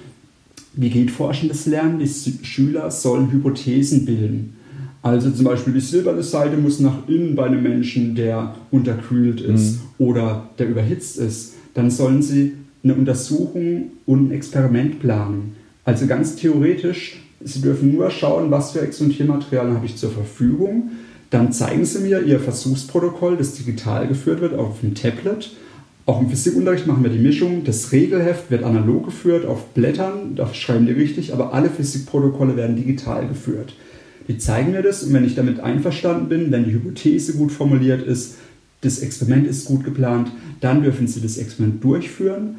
Wie geht forschendes Lernen? Die Schüler sollen Hypothesen bilden. Also zum Beispiel die silberne Seite muss nach innen bei einem Menschen, der unterkühlt ist mhm. oder der überhitzt ist. Dann sollen sie eine Untersuchung und ein Experiment planen. Also ganz theoretisch, sie dürfen nur schauen, was für Experimentiermaterialien habe ich zur Verfügung dann zeigen Sie mir Ihr Versuchsprotokoll, das digital geführt wird auf dem Tablet. Auch im Physikunterricht machen wir die Mischung. Das Regelheft wird analog geführt auf Blättern, da schreiben die richtig, aber alle Physikprotokolle werden digital geführt. Die zeigen mir das und wenn ich damit einverstanden bin, wenn die Hypothese gut formuliert ist, das Experiment ist gut geplant, dann dürfen Sie das Experiment durchführen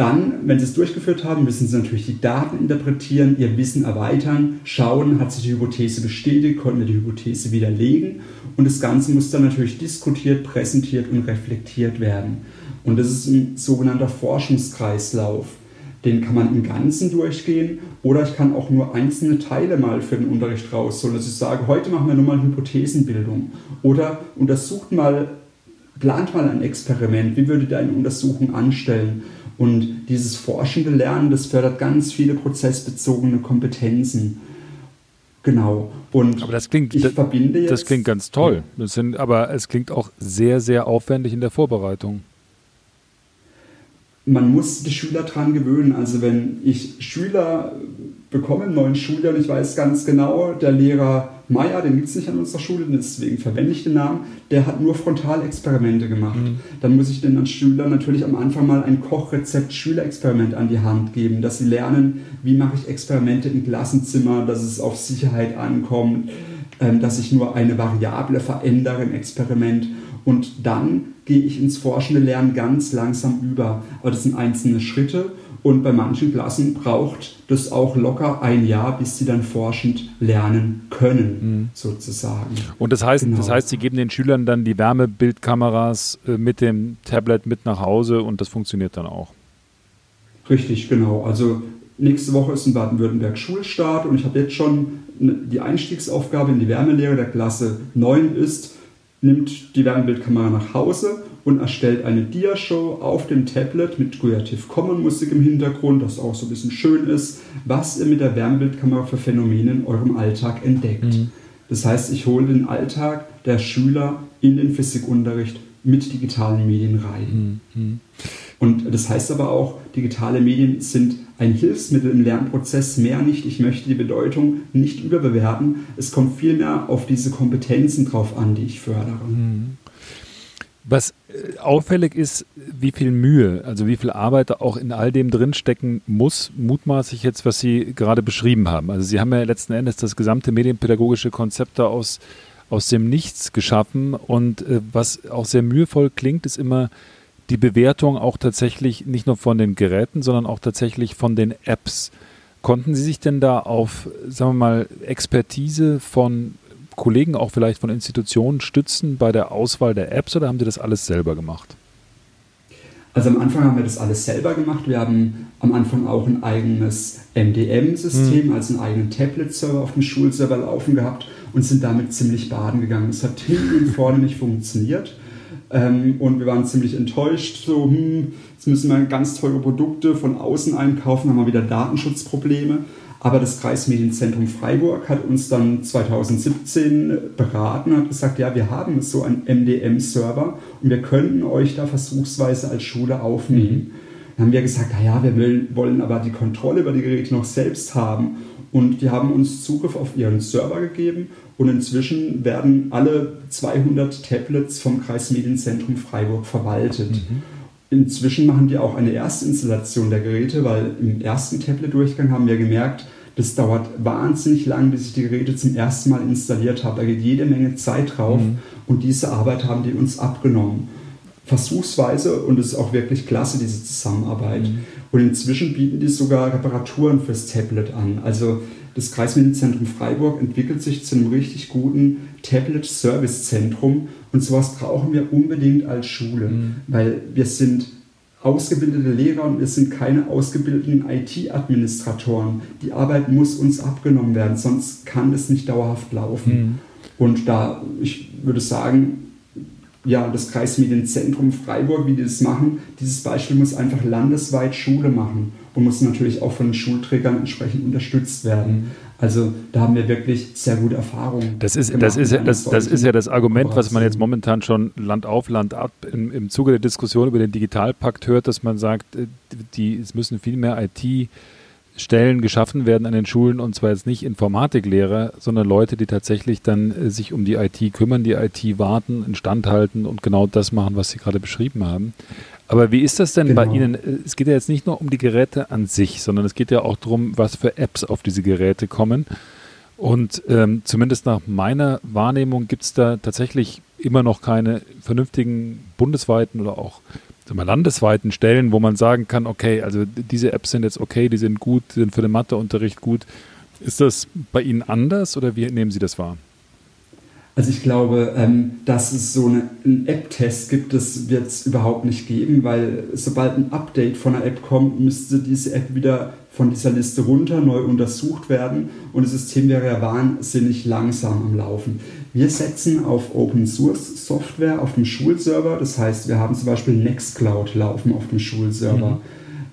dann, wenn Sie es durchgeführt haben, müssen Sie natürlich die Daten interpretieren, Ihr Wissen erweitern, schauen, hat sich die Hypothese bestätigt, konnten wir die Hypothese widerlegen und das Ganze muss dann natürlich diskutiert, präsentiert und reflektiert werden. Und das ist ein sogenannter Forschungskreislauf. Den kann man im Ganzen durchgehen oder ich kann auch nur einzelne Teile mal für den Unterricht rausholen. Also ich sage, heute machen wir nur mal Hypothesenbildung oder untersucht mal, plant mal ein Experiment, wie würdet ihr eine Untersuchung anstellen? Und dieses forschende Lernen, das fördert ganz viele prozessbezogene Kompetenzen. Genau. Und aber das klingt, ich das, verbinde jetzt, das klingt ganz toll. Das sind, aber es klingt auch sehr, sehr aufwendig in der Vorbereitung man muss die Schüler daran gewöhnen. Also wenn ich Schüler bekomme im neuen Schuljahr und ich weiß ganz genau, der Lehrer Meier, den gibt es nicht an unserer Schule, deswegen verwende ich den Namen, der hat nur Frontalexperimente gemacht. Mhm. Dann muss ich den Schülern natürlich am Anfang mal ein Kochrezept Schülerexperiment an die Hand geben, dass sie lernen, wie mache ich Experimente im Klassenzimmer, dass es auf Sicherheit ankommt, ähm, dass ich nur eine Variable verändere im Experiment und dann gehe ich ins forschende Lernen ganz langsam über. Aber das sind einzelne Schritte und bei manchen Klassen braucht das auch locker ein Jahr, bis sie dann forschend lernen können, mhm. sozusagen. Und das heißt, genau. das heißt, Sie geben den Schülern dann die Wärmebildkameras äh, mit dem Tablet mit nach Hause und das funktioniert dann auch. Richtig, genau. Also nächste Woche ist in Baden-Württemberg Schulstart und ich habe jetzt schon die Einstiegsaufgabe in die Wärmelehre der Klasse 9 ist, nimmt die Wärmebildkamera nach Hause und erstellt eine Diashow auf dem Tablet mit Creative Commons Musik im Hintergrund, das auch so ein bisschen schön ist, was ihr mit der Wärmebildkamera für Phänomene in eurem Alltag entdeckt. Mhm. Das heißt, ich hole den Alltag der Schüler in den Physikunterricht mit digitalen Medien rein. Mhm. Und das heißt aber auch, digitale Medien sind ein Hilfsmittel im Lernprozess, mehr nicht. Ich möchte die Bedeutung nicht überbewerten. Es kommt vielmehr auf diese Kompetenzen drauf an, die ich fördere. Mhm. Was auffällig ist, wie viel Mühe, also wie viel Arbeit auch in all dem drinstecken muss, mutmaßlich jetzt, was Sie gerade beschrieben haben. Also Sie haben ja letzten Endes das gesamte medienpädagogische Konzept da aus, aus dem Nichts geschaffen und äh, was auch sehr mühevoll klingt, ist immer die Bewertung auch tatsächlich nicht nur von den Geräten, sondern auch tatsächlich von den Apps. Konnten Sie sich denn da auf, sagen wir mal, Expertise von Kollegen, auch vielleicht von Institutionen stützen bei der Auswahl der Apps oder haben Sie das alles selber gemacht? Also am Anfang haben wir das alles selber gemacht. Wir haben am Anfang auch ein eigenes MDM-System, mhm. also einen eigenen Tablet-Server auf dem Schulserver laufen gehabt und sind damit ziemlich baden gegangen. Es hat hinten und vorne nicht funktioniert. Ähm, und wir waren ziemlich enttäuscht. So, hm, jetzt müssen wir ganz teure Produkte von außen einkaufen, haben wir wieder Datenschutzprobleme. Aber das Kreismedienzentrum Freiburg hat uns dann 2017 beraten und hat gesagt, ja, wir haben so einen MDM-Server und wir könnten euch da versuchsweise als Schule aufnehmen. Mhm. Dann haben wir gesagt, naja, wir will, wollen aber die Kontrolle über die Geräte noch selbst haben. Und die haben uns Zugriff auf ihren Server gegeben und inzwischen werden alle 200 Tablets vom Kreismedienzentrum Freiburg verwaltet. Mhm. Inzwischen machen die auch eine Erstinstallation der Geräte, weil im ersten Tablet-Durchgang haben wir gemerkt, das dauert wahnsinnig lang, bis ich die Geräte zum ersten Mal installiert habe. Da geht jede Menge Zeit drauf mhm. und diese Arbeit haben die uns abgenommen. Versuchsweise und es ist auch wirklich klasse, diese Zusammenarbeit. Mhm. Und inzwischen bieten die sogar Reparaturen fürs Tablet an. Also das Kreismedienzentrum Freiburg entwickelt sich zu einem richtig guten Tablet-Service-Zentrum und sowas brauchen wir unbedingt als Schule, mhm. weil wir sind ausgebildete Lehrer und wir sind keine ausgebildeten IT-Administratoren. Die Arbeit muss uns abgenommen werden, sonst kann es nicht dauerhaft laufen. Mhm. Und da, ich würde sagen, ja, das Kreismedienzentrum Freiburg, wie die das machen, dieses Beispiel muss einfach landesweit Schule machen und muss natürlich auch von den Schulträgern entsprechend unterstützt werden. Also da haben wir wirklich sehr gute Erfahrungen. Das ist, das ist, das, das ist ja das Argument, was man jetzt momentan schon Land auf, Land ab im, im Zuge der Diskussion über den Digitalpakt hört, dass man sagt, äh, die, es müssen viel mehr IT- Stellen geschaffen werden an den Schulen und zwar jetzt nicht Informatiklehrer, sondern Leute, die tatsächlich dann äh, sich um die IT kümmern, die IT warten, instand halten und genau das machen, was Sie gerade beschrieben haben. Aber wie ist das denn genau. bei Ihnen? Es geht ja jetzt nicht nur um die Geräte an sich, sondern es geht ja auch darum, was für Apps auf diese Geräte kommen. Und ähm, zumindest nach meiner Wahrnehmung gibt es da tatsächlich immer noch keine vernünftigen bundesweiten oder auch mal, landesweiten Stellen, wo man sagen kann, okay, also diese Apps sind jetzt okay, die sind gut, die sind für den Matheunterricht gut. Ist das bei Ihnen anders oder wie nehmen Sie das wahr? Also ich glaube, ähm, dass es so eine, einen App-Test gibt, das wird es überhaupt nicht geben, weil sobald ein Update von einer App kommt, müsste diese App wieder von dieser Liste runter, neu untersucht werden und das System wäre ja wahnsinnig langsam am Laufen. Wir setzen auf Open Source Software auf dem Schulserver, das heißt, wir haben zum Beispiel Nextcloud laufen auf dem Schulserver. Mhm.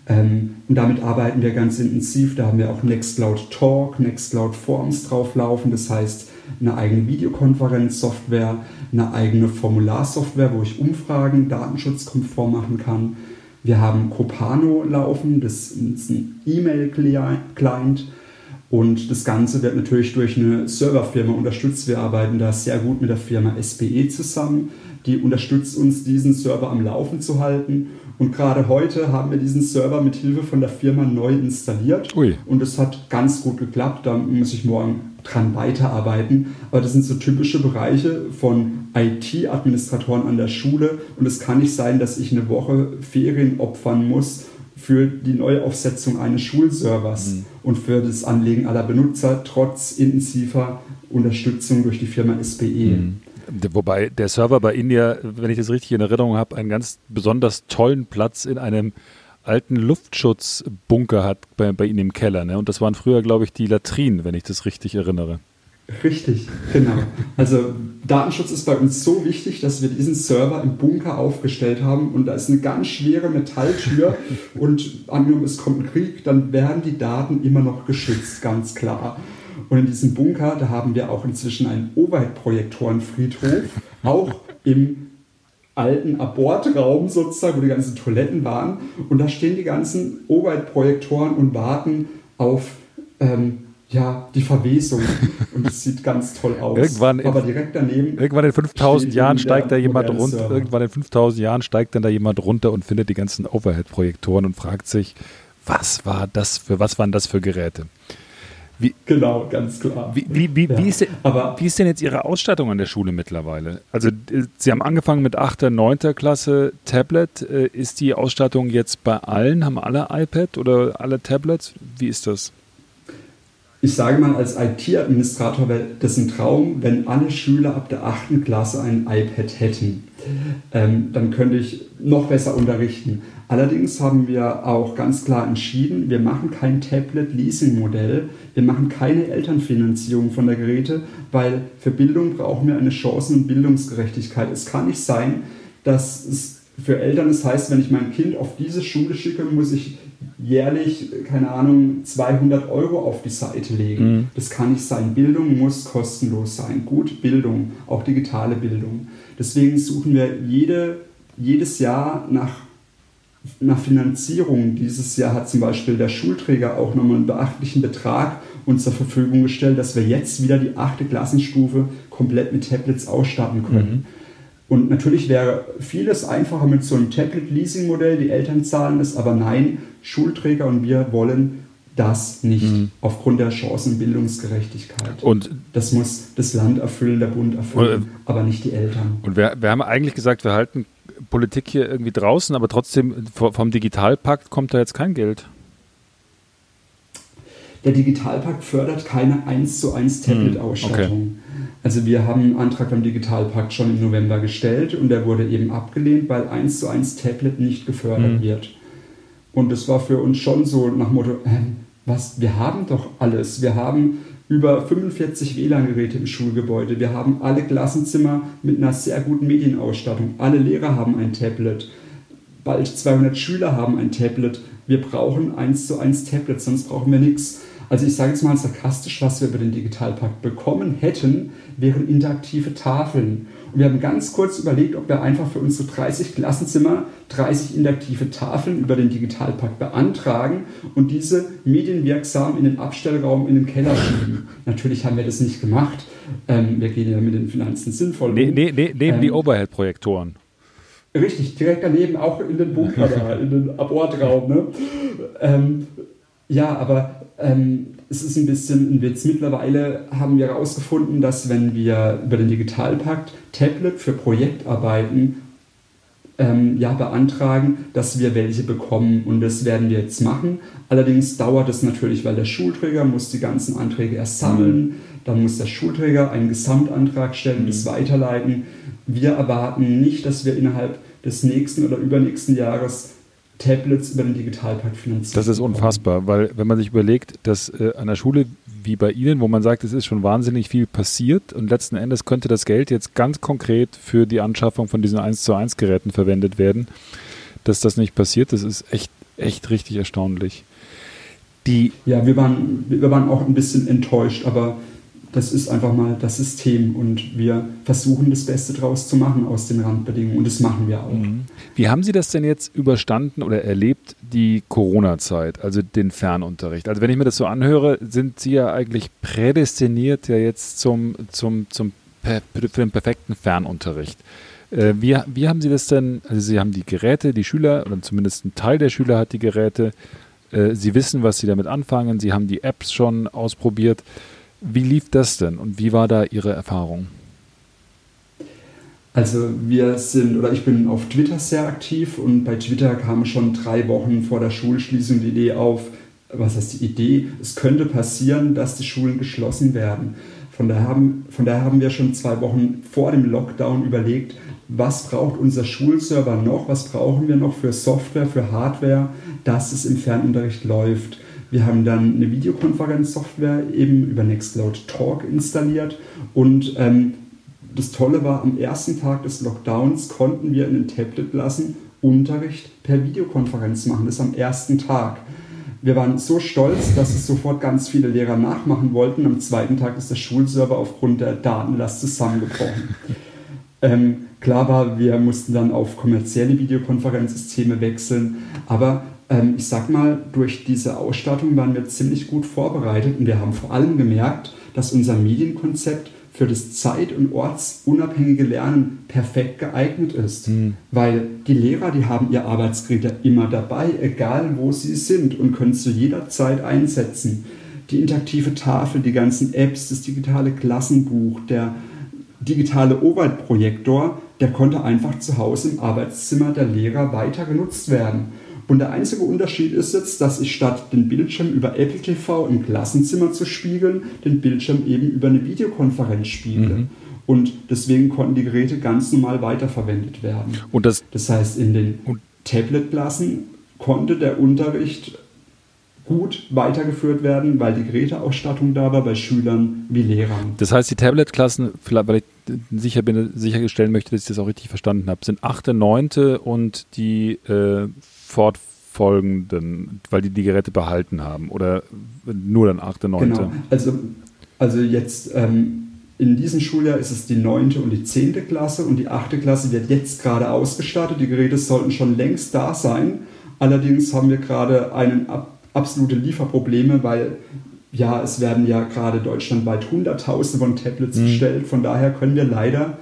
Ähm, und damit arbeiten wir ganz intensiv. Da haben wir auch Nextcloud Talk, Nextcloud Forms drauf laufen. Das heißt, eine eigene Videokonferenzsoftware, eine eigene Formularsoftware, wo ich Umfragen datenschutzkonform machen kann. Wir haben Copano laufen, das ist ein E-Mail-Client. Und das Ganze wird natürlich durch eine Serverfirma unterstützt. Wir arbeiten da sehr gut mit der Firma SPE zusammen. Die unterstützt uns, diesen Server am Laufen zu halten. Und gerade heute haben wir diesen Server mit Hilfe von der Firma neu installiert. Ui. Und es hat ganz gut geklappt. Da muss ich morgen dran weiterarbeiten. Aber das sind so typische Bereiche von IT-Administratoren an der Schule. Und es kann nicht sein, dass ich eine Woche Ferien opfern muss für die Neuaufsetzung eines Schulservers mhm. und für das Anlegen aller Benutzer trotz intensiver Unterstützung durch die Firma SPE. Mhm. Wobei der Server bei ja, wenn ich das richtig in Erinnerung habe, einen ganz besonders tollen Platz in einem alten Luftschutzbunker hat bei, bei Ihnen im Keller. Ne? Und das waren früher, glaube ich, die Latrinen, wenn ich das richtig erinnere. Richtig, genau. Also Datenschutz ist bei uns so wichtig, dass wir diesen Server im Bunker aufgestellt haben und da ist eine ganz schwere Metalltür und angenommen es kommt ein Krieg, dann werden die Daten immer noch geschützt, ganz klar. Und in diesem Bunker, da haben wir auch inzwischen einen Overhead-Projektorenfriedhof, auch im alten Abortraum sozusagen, wo die ganzen Toiletten waren. Und da stehen die ganzen Overhead-Projektoren und warten auf ähm, ja, die Verwesung. Und es sieht ganz toll aus. Irgendwann Aber direkt daneben. Irgendwann in 5000 Jahren steigt da jemand runter. Irgendwann in 5000 Jahren steigt dann da jemand runter und findet die ganzen Overhead-Projektoren und fragt sich, was war das für, was waren das für Geräte? Wie, genau, ganz klar. Wie, wie, wie, ja. wie, ist denn, wie ist denn jetzt Ihre Ausstattung an der Schule mittlerweile? Also Sie haben angefangen mit 8., 9. Klasse Tablet. Äh, ist die Ausstattung jetzt bei allen? Haben alle iPad oder alle Tablets? Wie ist das? ich sage mal, als IT-Administrator wäre das ein Traum, wenn alle Schüler ab der 8. Klasse ein iPad hätten. Ähm, dann könnte ich noch besser unterrichten. Allerdings haben wir auch ganz klar entschieden, wir machen kein Tablet-Leasing-Modell, wir machen keine Elternfinanzierung von der Geräte, weil für Bildung brauchen wir eine Chancen- und Bildungsgerechtigkeit. Es kann nicht sein, dass es für Eltern es heißt, wenn ich mein Kind auf diese Schule schicke, muss ich jährlich, keine Ahnung, 200 Euro auf die Seite legen. Mhm. Das kann nicht sein. Bildung muss kostenlos sein. Gut, Bildung, auch digitale Bildung. Deswegen suchen wir jede, jedes Jahr nach, nach Finanzierung. Dieses Jahr hat zum Beispiel der Schulträger auch nochmal einen beachtlichen Betrag uns zur Verfügung gestellt, dass wir jetzt wieder die achte Klassenstufe komplett mit Tablets ausstatten können. Mhm. Und natürlich wäre vieles einfacher mit so einem Tablet-Leasing-Modell, die Eltern zahlen es, aber nein, Schulträger und wir wollen das nicht mhm. aufgrund der Chancenbildungsgerechtigkeit. Und das muss das Land erfüllen, der Bund erfüllen, und, aber nicht die Eltern. Und wir, wir haben eigentlich gesagt, wir halten Politik hier irgendwie draußen, aber trotzdem vom Digitalpakt kommt da jetzt kein Geld. Der Digitalpakt fördert keine 1 zu 1 Tablet-Ausstattung. Okay. Also wir haben einen Antrag beim Digitalpakt schon im November gestellt und der wurde eben abgelehnt, weil 1 zu 1 Tablet nicht gefördert mhm. wird. Und das war für uns schon so nach Motto, äh, was, wir haben doch alles. Wir haben über 45 WLAN-Geräte im Schulgebäude. Wir haben alle Klassenzimmer mit einer sehr guten Medienausstattung. Alle Lehrer haben ein Tablet. Bald 200 Schüler haben ein Tablet. Wir brauchen 1 zu 1 Tablets, sonst brauchen wir nichts. Also ich sage jetzt mal sarkastisch, was wir über den Digitalpakt bekommen hätten, wären interaktive Tafeln. Und wir haben ganz kurz überlegt, ob wir einfach für unsere 30 Klassenzimmer 30 interaktive Tafeln über den Digitalpakt beantragen und diese medienwirksam in den Abstellraum in den Keller schieben. Natürlich haben wir das nicht gemacht. Ähm, wir gehen ja mit den Finanzen sinnvoll. Nee, nee, nee, neben ähm, die Overhead-Projektoren. Richtig, direkt daneben auch in den Bunker da, in den Abortraum. Ne? Ähm, ja, aber ähm, es ist ein bisschen ein Witz. Mittlerweile haben wir herausgefunden, dass wenn wir über den Digitalpakt Tablet für Projektarbeiten ähm, ja, beantragen, dass wir welche bekommen. Und das werden wir jetzt machen. Allerdings dauert es natürlich, weil der Schulträger muss die ganzen Anträge erst sammeln. Mhm. Dann muss der Schulträger einen Gesamtantrag stellen und mhm. es weiterleiten. Wir erwarten nicht, dass wir innerhalb des nächsten oder übernächsten Jahres Tablets über den Digitalpakt finanzieren. Das ist unfassbar, weil wenn man sich überlegt, dass äh, an der Schule wie bei Ihnen, wo man sagt, es ist schon wahnsinnig viel passiert und letzten Endes könnte das Geld jetzt ganz konkret für die Anschaffung von diesen 1 zu 1 Geräten verwendet werden, dass das nicht passiert, das ist echt, echt richtig erstaunlich. Die ja, wir waren, wir waren auch ein bisschen enttäuscht, aber das ist einfach mal das System und wir versuchen das Beste draus zu machen aus den Randbedingungen und das machen wir auch. Mhm. Wie haben Sie das denn jetzt überstanden oder erlebt, die Corona-Zeit, also den Fernunterricht? Also wenn ich mir das so anhöre, sind Sie ja eigentlich prädestiniert ja jetzt zum, zum, zum, für den perfekten Fernunterricht. Äh, wie, wie haben Sie das denn, also Sie haben die Geräte, die Schüler, oder zumindest ein Teil der Schüler hat die Geräte, äh, Sie wissen, was Sie damit anfangen, Sie haben die Apps schon ausprobiert. Wie lief das denn und wie war da Ihre Erfahrung? Also wir sind, oder ich bin auf Twitter sehr aktiv und bei Twitter kam schon drei Wochen vor der Schulschließung die Idee auf, was heißt die Idee? Es könnte passieren, dass die Schulen geschlossen werden. Von daher, haben, von daher haben wir schon zwei Wochen vor dem Lockdown überlegt, was braucht unser Schulserver noch, was brauchen wir noch für Software, für Hardware, dass es im Fernunterricht läuft. Wir haben dann eine Videokonferenzsoftware eben über Nextcloud Talk installiert und ähm, das Tolle war, am ersten Tag des Lockdowns konnten wir in den Tablet lassen Unterricht per Videokonferenz machen. Das am ersten Tag. wir waren so stolz, dass es sofort ganz viele Lehrer nachmachen wollten. Am zweiten Tag ist der Schulserver aufgrund der Datenlast zusammengebrochen. Ähm, klar war, wir mussten dann auf kommerzielle Videokonferenzsysteme wechseln, aber ähm, ich sag mal, durch diese Ausstattung waren wir ziemlich gut vorbereitet und wir haben vor allem gemerkt, dass unser Medienkonzept für das zeit- und ortsunabhängige Lernen perfekt geeignet ist. Mhm. Weil die Lehrer, die haben ihr Arbeitsgeräte immer dabei, egal wo sie sind und können es zu jeder Zeit einsetzen. Die interaktive Tafel, die ganzen Apps, das digitale Klassenbuch, der digitale Overhead-Projektor, der konnte einfach zu Hause im Arbeitszimmer der Lehrer weiter genutzt werden. Und der einzige Unterschied ist jetzt, dass ich statt den Bildschirm über Apple TV im Klassenzimmer zu spiegeln, den Bildschirm eben über eine Videokonferenz spiele. Mhm. Und deswegen konnten die Geräte ganz normal weiterverwendet werden. Und das, das heißt, in den Tablet-Klassen konnte der Unterricht gut weitergeführt werden, weil die Geräteausstattung da war bei Schülern wie Lehrern. Das heißt, die Tablet-Klassen, weil ich sicher bin, sicherstellen möchte, dass ich das auch richtig verstanden habe, sind 8., 9. und die äh, fortfolgenden, weil die die Geräte behalten haben oder nur dann 8., 9.? Genau, also, also jetzt ähm, in diesem Schuljahr ist es die 9. und die 10. Klasse und die 8. Klasse wird jetzt gerade ausgestattet. Die Geräte sollten schon längst da sein. Allerdings haben wir gerade einen ab, absolute Lieferprobleme, weil ja, es werden ja gerade deutschlandweit Hunderttausende von Tablets mhm. bestellt. Von daher können wir leider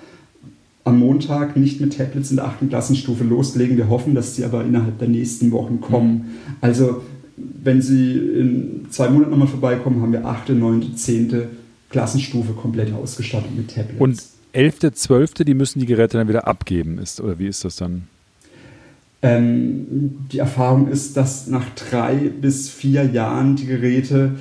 am Montag nicht mit Tablets in der achten Klassenstufe loslegen. Wir hoffen, dass sie aber innerhalb der nächsten Wochen kommen. Also wenn Sie in zwei Monaten nochmal vorbeikommen, haben wir achte, neunte, zehnte Klassenstufe komplett ausgestattet mit Tablets. Und elfte, zwölfte, die müssen die Geräte dann wieder abgeben, ist, oder wie ist das dann? Ähm, die Erfahrung ist, dass nach drei bis vier Jahren die Geräte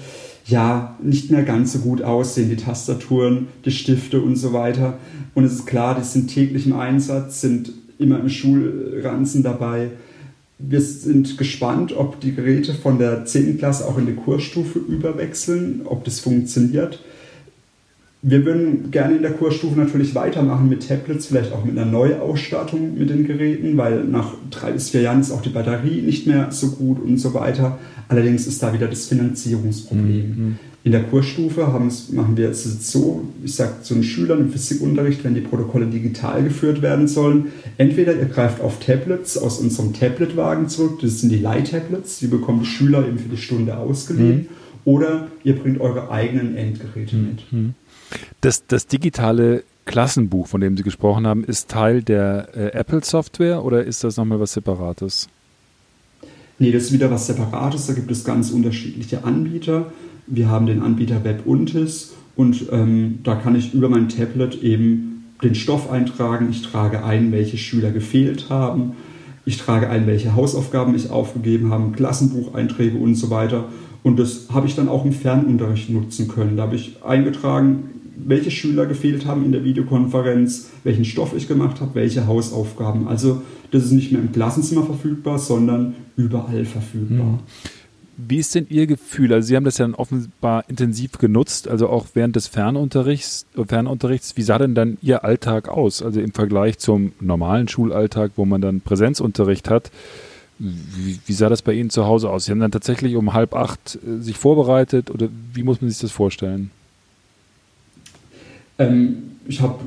ja nicht mehr ganz so gut aussehen, die Tastaturen, die Stifte und so weiter. Und es ist klar, die sind täglich im Einsatz, sind immer im Schulranzen dabei. Wir sind gespannt, ob die Geräte von der 10. Klasse auch in die Kursstufe überwechseln, ob das funktioniert. Wir würden gerne in der Kursstufe natürlich weitermachen mit Tablets, vielleicht auch mit einer Neuausstattung mit den Geräten, weil nach drei bis vier Jahren ist auch die Batterie nicht mehr so gut und so weiter. Allerdings ist da wieder das Finanzierungsproblem. Mhm. In der Kursstufe machen wir es so, ich sage zu den Schülern im Physikunterricht, wenn die Protokolle digital geführt werden sollen, entweder ihr greift auf Tablets aus unserem Tabletwagen zurück, das sind die Leihtablets, die bekommen die Schüler eben für die Stunde ausgeliehen, mhm. oder ihr bringt eure eigenen Endgeräte mhm. mit. Das, das digitale Klassenbuch, von dem Sie gesprochen haben, ist Teil der äh, Apple-Software oder ist das nochmal was Separates? Nee, das ist wieder was Separates. Da gibt es ganz unterschiedliche Anbieter. Wir haben den Anbieter WebUntis und ähm, da kann ich über mein Tablet eben den Stoff eintragen. Ich trage ein, welche Schüler gefehlt haben. Ich trage ein, welche Hausaufgaben ich aufgegeben habe, Klassenbucheinträge und so weiter. Und das habe ich dann auch im Fernunterricht nutzen können. Da habe ich eingetragen, welche Schüler gefehlt haben in der Videokonferenz, welchen Stoff ich gemacht habe, welche Hausaufgaben. Also das ist nicht mehr im Klassenzimmer verfügbar, sondern überall verfügbar. Hm. Wie ist denn Ihr Gefühl? Also Sie haben das ja dann offenbar intensiv genutzt, also auch während des Fernunterrichts. Fernunterrichts. Wie sah denn dann Ihr Alltag aus? Also im Vergleich zum normalen Schulalltag, wo man dann Präsenzunterricht hat. Wie, wie, sah das bei Ihnen zu Hause aus? Sie haben dann tatsächlich um halb acht äh, sich vorbereitet oder wie muss man sich das vorstellen? Ähm, ich habe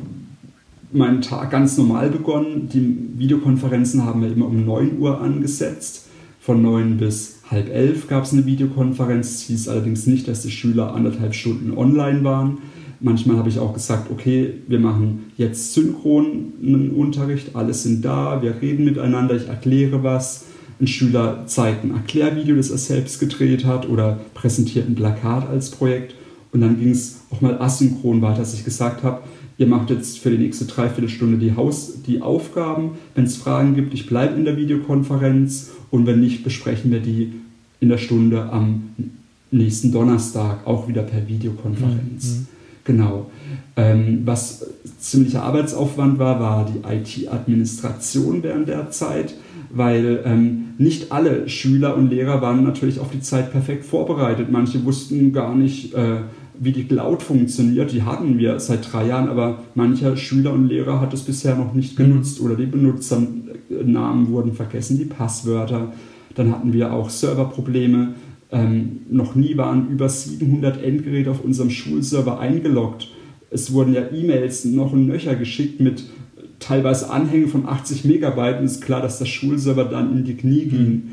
meinen Tag ganz normal begonnen. Die Videokonferenzen haben wir immer um 9 Uhr angesetzt. Von 9 bis halb elf gab es eine Videokonferenz. Das hieß allerdings nicht, dass die Schüler anderthalb Stunden online waren. Manchmal habe ich auch gesagt, okay, wir machen jetzt synchronen Unterricht, alle sind da, wir reden miteinander, ich erkläre was ein Schüler zeigt ein Erklärvideo, das er selbst gedreht hat oder präsentiert ein Plakat als Projekt. Und dann ging es auch mal asynchron weiter, dass ich gesagt habe, ihr macht jetzt für die nächste Dreiviertelstunde die, Haus die Aufgaben. Wenn es Fragen gibt, ich bleibe in der Videokonferenz und wenn nicht, besprechen wir die in der Stunde am nächsten Donnerstag auch wieder per Videokonferenz. Mhm. Genau. Ähm, was ziemlicher Arbeitsaufwand war, war die IT-Administration während der Zeit weil ähm, nicht alle Schüler und Lehrer waren natürlich auf die Zeit perfekt vorbereitet. Manche wussten gar nicht, äh, wie die Cloud funktioniert. Die hatten wir seit drei Jahren, aber mancher Schüler und Lehrer hat es bisher noch nicht genutzt oder die Benutzernamen wurden vergessen, die Passwörter. Dann hatten wir auch Serverprobleme. Ähm, noch nie waren über 700 Endgeräte auf unserem Schulserver eingeloggt. Es wurden ja E-Mails noch und nöcher geschickt mit teilweise Anhängen von 80 Megabyte und es ist klar, dass der Schulserver dann in die Knie ging. Mhm.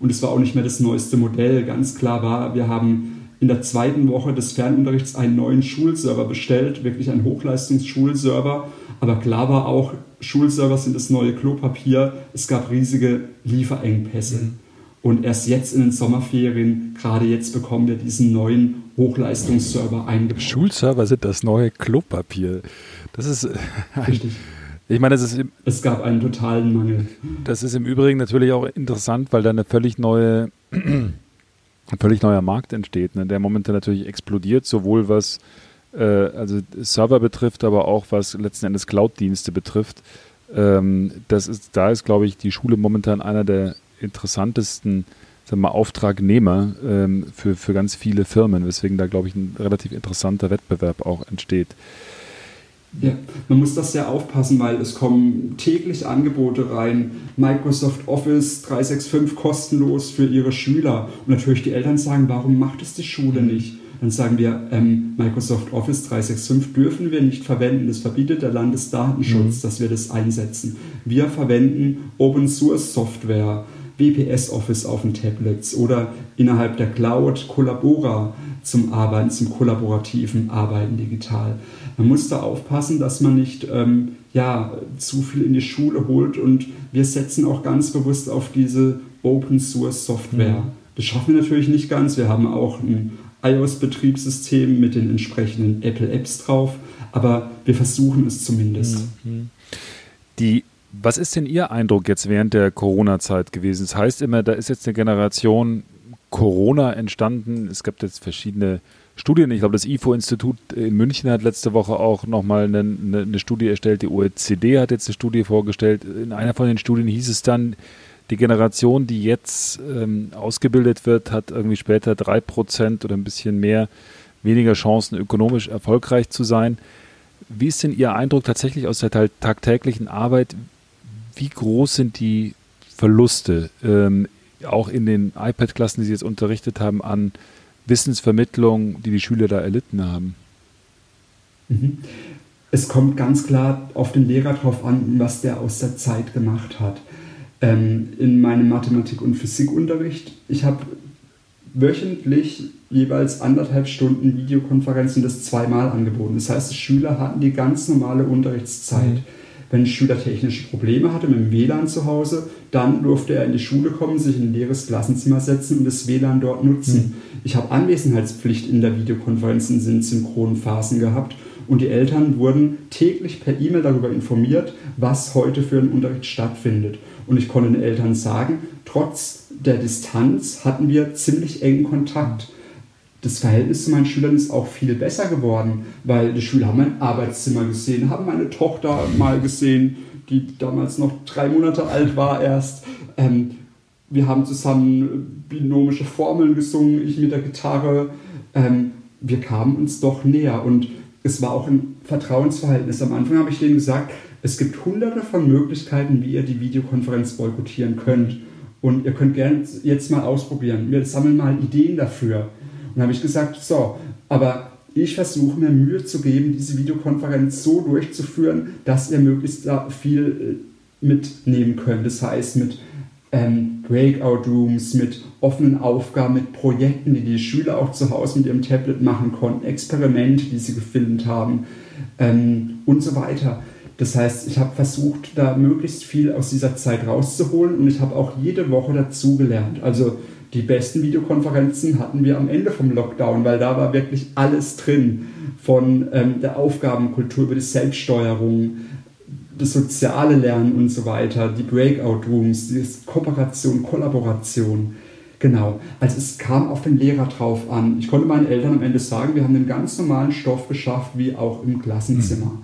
Und es war auch nicht mehr das neueste Modell. Ganz klar war, wir haben in der zweiten Woche des Fernunterrichts einen neuen Schulserver bestellt, wirklich ein Hochleistungsschulserver. Aber klar war auch, Schulserver sind das neue Klopapier. Es gab riesige Lieferengpässe. Mhm. Und erst jetzt in den Sommerferien, gerade jetzt bekommen wir diesen neuen Hochleistungsserver eingebaut. Schulserver sind das neue Klopapier. Das ist richtig. <laughs> Ich meine, das ist im, es gab einen totalen Mangel. Das ist im Übrigen natürlich auch interessant, weil da eine völlig neue, <clears throat> ein völlig neuer Markt entsteht, ne, der momentan natürlich explodiert, sowohl was äh, also Server betrifft, aber auch was letzten Endes Cloud-Dienste betrifft. Ähm, das ist, da ist, glaube ich, die Schule momentan einer der interessantesten sagen wir, Auftragnehmer ähm, für, für ganz viele Firmen, weswegen da, glaube ich, ein relativ interessanter Wettbewerb auch entsteht. Ja, man muss das sehr aufpassen, weil es kommen täglich Angebote rein. Microsoft Office 365 kostenlos für ihre Schüler. Und natürlich die Eltern sagen, warum macht es die Schule mhm. nicht? Dann sagen wir, ähm, Microsoft Office 365 dürfen wir nicht verwenden. Das verbietet der Landesdatenschutz, mhm. dass wir das einsetzen. Wir verwenden Open Source Software. WPS Office auf den Tablets oder innerhalb der Cloud Collabora zum Arbeiten, zum kollaborativen Arbeiten digital. Man muss da aufpassen, dass man nicht ähm, ja, zu viel in die Schule holt und wir setzen auch ganz bewusst auf diese Open Source Software. Mhm. Das schaffen wir natürlich nicht ganz. Wir haben auch ein iOS-Betriebssystem mit den entsprechenden Apple Apps drauf, aber wir versuchen es zumindest. Mhm. Die was ist denn Ihr Eindruck jetzt während der Corona-Zeit gewesen? Das heißt immer, da ist jetzt eine Generation Corona entstanden. Es gibt jetzt verschiedene Studien. Ich glaube, das IFO-Institut in München hat letzte Woche auch nochmal eine, eine, eine Studie erstellt. Die OECD hat jetzt eine Studie vorgestellt. In einer von den Studien hieß es dann, die Generation, die jetzt ähm, ausgebildet wird, hat irgendwie später drei Prozent oder ein bisschen mehr weniger Chancen, ökonomisch erfolgreich zu sein. Wie ist denn Ihr Eindruck tatsächlich aus der tagtäglichen Arbeit? wie groß sind die Verluste, ähm, auch in den iPad-Klassen, die Sie jetzt unterrichtet haben, an Wissensvermittlung, die die Schüler da erlitten haben? Mhm. Es kommt ganz klar auf den Lehrer drauf an, was der aus der Zeit gemacht hat. Ähm, in meinem Mathematik- und Physikunterricht, ich habe wöchentlich jeweils anderthalb Stunden Videokonferenzen das zweimal angeboten. Das heißt, die Schüler hatten die ganz normale Unterrichtszeit. Mhm. Wenn ein Schüler technische Probleme hatte mit dem WLAN zu Hause, dann durfte er in die Schule kommen, sich in ein leeres Klassenzimmer setzen und das WLAN dort nutzen. Mhm. Ich habe Anwesenheitspflicht in der Videokonferenz in synchronen Phasen gehabt und die Eltern wurden täglich per E-Mail darüber informiert, was heute für ein Unterricht stattfindet. Und ich konnte den Eltern sagen, trotz der Distanz hatten wir ziemlich engen Kontakt das Verhältnis zu meinen Schülern ist auch viel besser geworden, weil die Schüler haben mein Arbeitszimmer gesehen, haben meine Tochter mal gesehen, die damals noch drei Monate alt war erst. Ähm, wir haben zusammen binomische Formeln gesungen, ich mit der Gitarre. Ähm, wir kamen uns doch näher und es war auch ein Vertrauensverhältnis. Am Anfang habe ich denen gesagt, es gibt hunderte von Möglichkeiten, wie ihr die Videokonferenz boykottieren könnt. Und ihr könnt gerne jetzt mal ausprobieren. Wir sammeln mal Ideen dafür. Und habe ich gesagt, so, aber ich versuche mir Mühe zu geben, diese Videokonferenz so durchzuführen, dass ihr möglichst viel äh, mitnehmen könnt. Das heißt, mit ähm, Breakout Rooms, mit offenen Aufgaben, mit Projekten, die die Schüler auch zu Hause mit ihrem Tablet machen konnten, Experimente, die sie gefilmt haben ähm, und so weiter. Das heißt, ich habe versucht, da möglichst viel aus dieser Zeit rauszuholen und ich habe auch jede Woche dazugelernt. Also die besten Videokonferenzen hatten wir am Ende vom Lockdown, weil da war wirklich alles drin. Von ähm, der Aufgabenkultur über die Selbststeuerung, das soziale Lernen und so weiter, die Breakout Rooms, die Kooperation, Kollaboration. Genau, also es kam auf den Lehrer drauf an. Ich konnte meinen Eltern am Ende sagen, wir haben den ganz normalen Stoff geschafft, wie auch im Klassenzimmer. Mhm.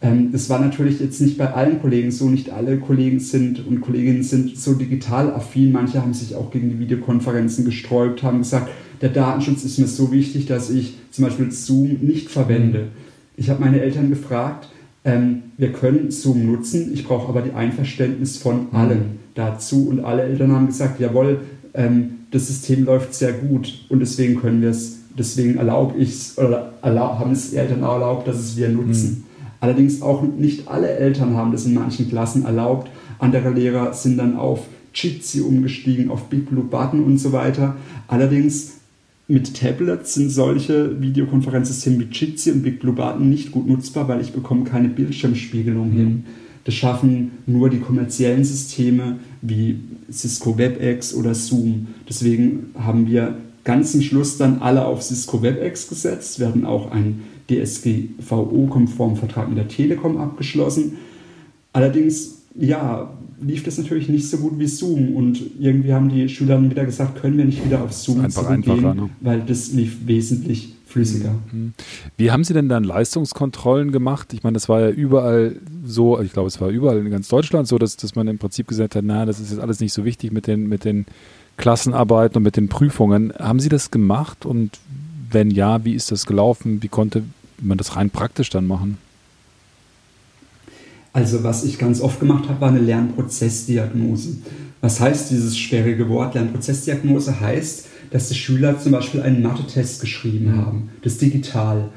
Ähm, das war natürlich jetzt nicht bei allen Kollegen so. Nicht alle Kollegen sind und Kolleginnen sind so digital affin. Manche haben sich auch gegen die Videokonferenzen gesträubt, haben gesagt, der Datenschutz ist mir so wichtig, dass ich zum Beispiel Zoom nicht verwende. Ich habe meine Eltern gefragt, ähm, wir können Zoom nutzen, ich brauche aber die Einverständnis von allen dazu. Und alle Eltern haben gesagt, jawohl, ähm, das System läuft sehr gut und deswegen können wir es, deswegen erlaube ich es oder erlaub, haben es Eltern auch erlaubt, dass es wir nutzen. Mhm. Allerdings auch nicht alle Eltern haben das in manchen Klassen erlaubt. Andere Lehrer sind dann auf Jitsi umgestiegen, auf Big Blue Button und so weiter. Allerdings mit Tablets sind solche Videokonferenzsysteme wie Jitsi und Big Blue Button nicht gut nutzbar, weil ich bekomme keine Bildschirmspiegelung mhm. hin. Das schaffen nur die kommerziellen Systeme wie Cisco WebEx oder Zoom. Deswegen haben wir ganz zum Schluss dann alle auf Cisco WebEx gesetzt. Wir hatten auch einen DSGVO-konformen Vertrag mit der Telekom abgeschlossen. Allerdings, ja, lief das natürlich nicht so gut wie Zoom und irgendwie haben die Schüler dann wieder gesagt, können wir nicht wieder auf Zoom einfach zurückgehen, ne? weil das lief wesentlich flüssiger. Mhm. Wie haben Sie denn dann Leistungskontrollen gemacht? Ich meine, das war ja überall so, ich glaube, es war überall in ganz Deutschland so, dass, dass man im Prinzip gesagt hat, na, das ist jetzt alles nicht so wichtig mit den, mit den Klassenarbeiten und mit den Prüfungen. Haben Sie das gemacht und wenn ja, wie ist das gelaufen? Wie konnte man das rein praktisch dann machen? Also was ich ganz oft gemacht habe, war eine Lernprozessdiagnose. Was heißt dieses sperrige Wort? Lernprozessdiagnose heißt, dass die Schüler zum Beispiel einen Mathe-Test geschrieben haben, das digital.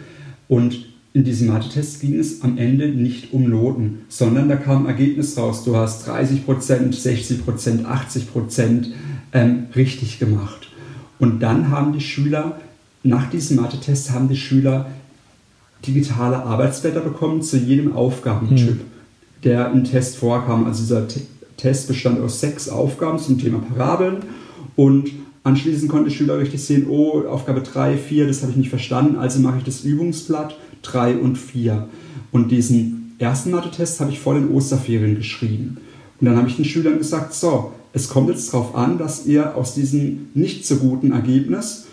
Und in diesem Mathe-Test ging es am Ende nicht um Noten, sondern da kam ein Ergebnis raus. Du hast 30% 60% 80% ähm, richtig gemacht. Und dann haben die Schüler, nach diesem Mathe-Test haben die Schüler digitale Arbeitsblätter bekommen zu jedem Aufgabentyp. Mhm der im Test vorkam. Also dieser T Test bestand aus sechs Aufgaben zum Thema Parabeln und anschließend konnte der Schüler richtig sehen, oh, Aufgabe 3, 4, das habe ich nicht verstanden, also mache ich das Übungsblatt 3 und 4. Und diesen ersten Mathe-Test habe ich vor den Osterferien geschrieben. Und dann habe ich den Schülern gesagt, so, es kommt jetzt darauf an, dass ihr aus diesem nicht so guten Ergebnis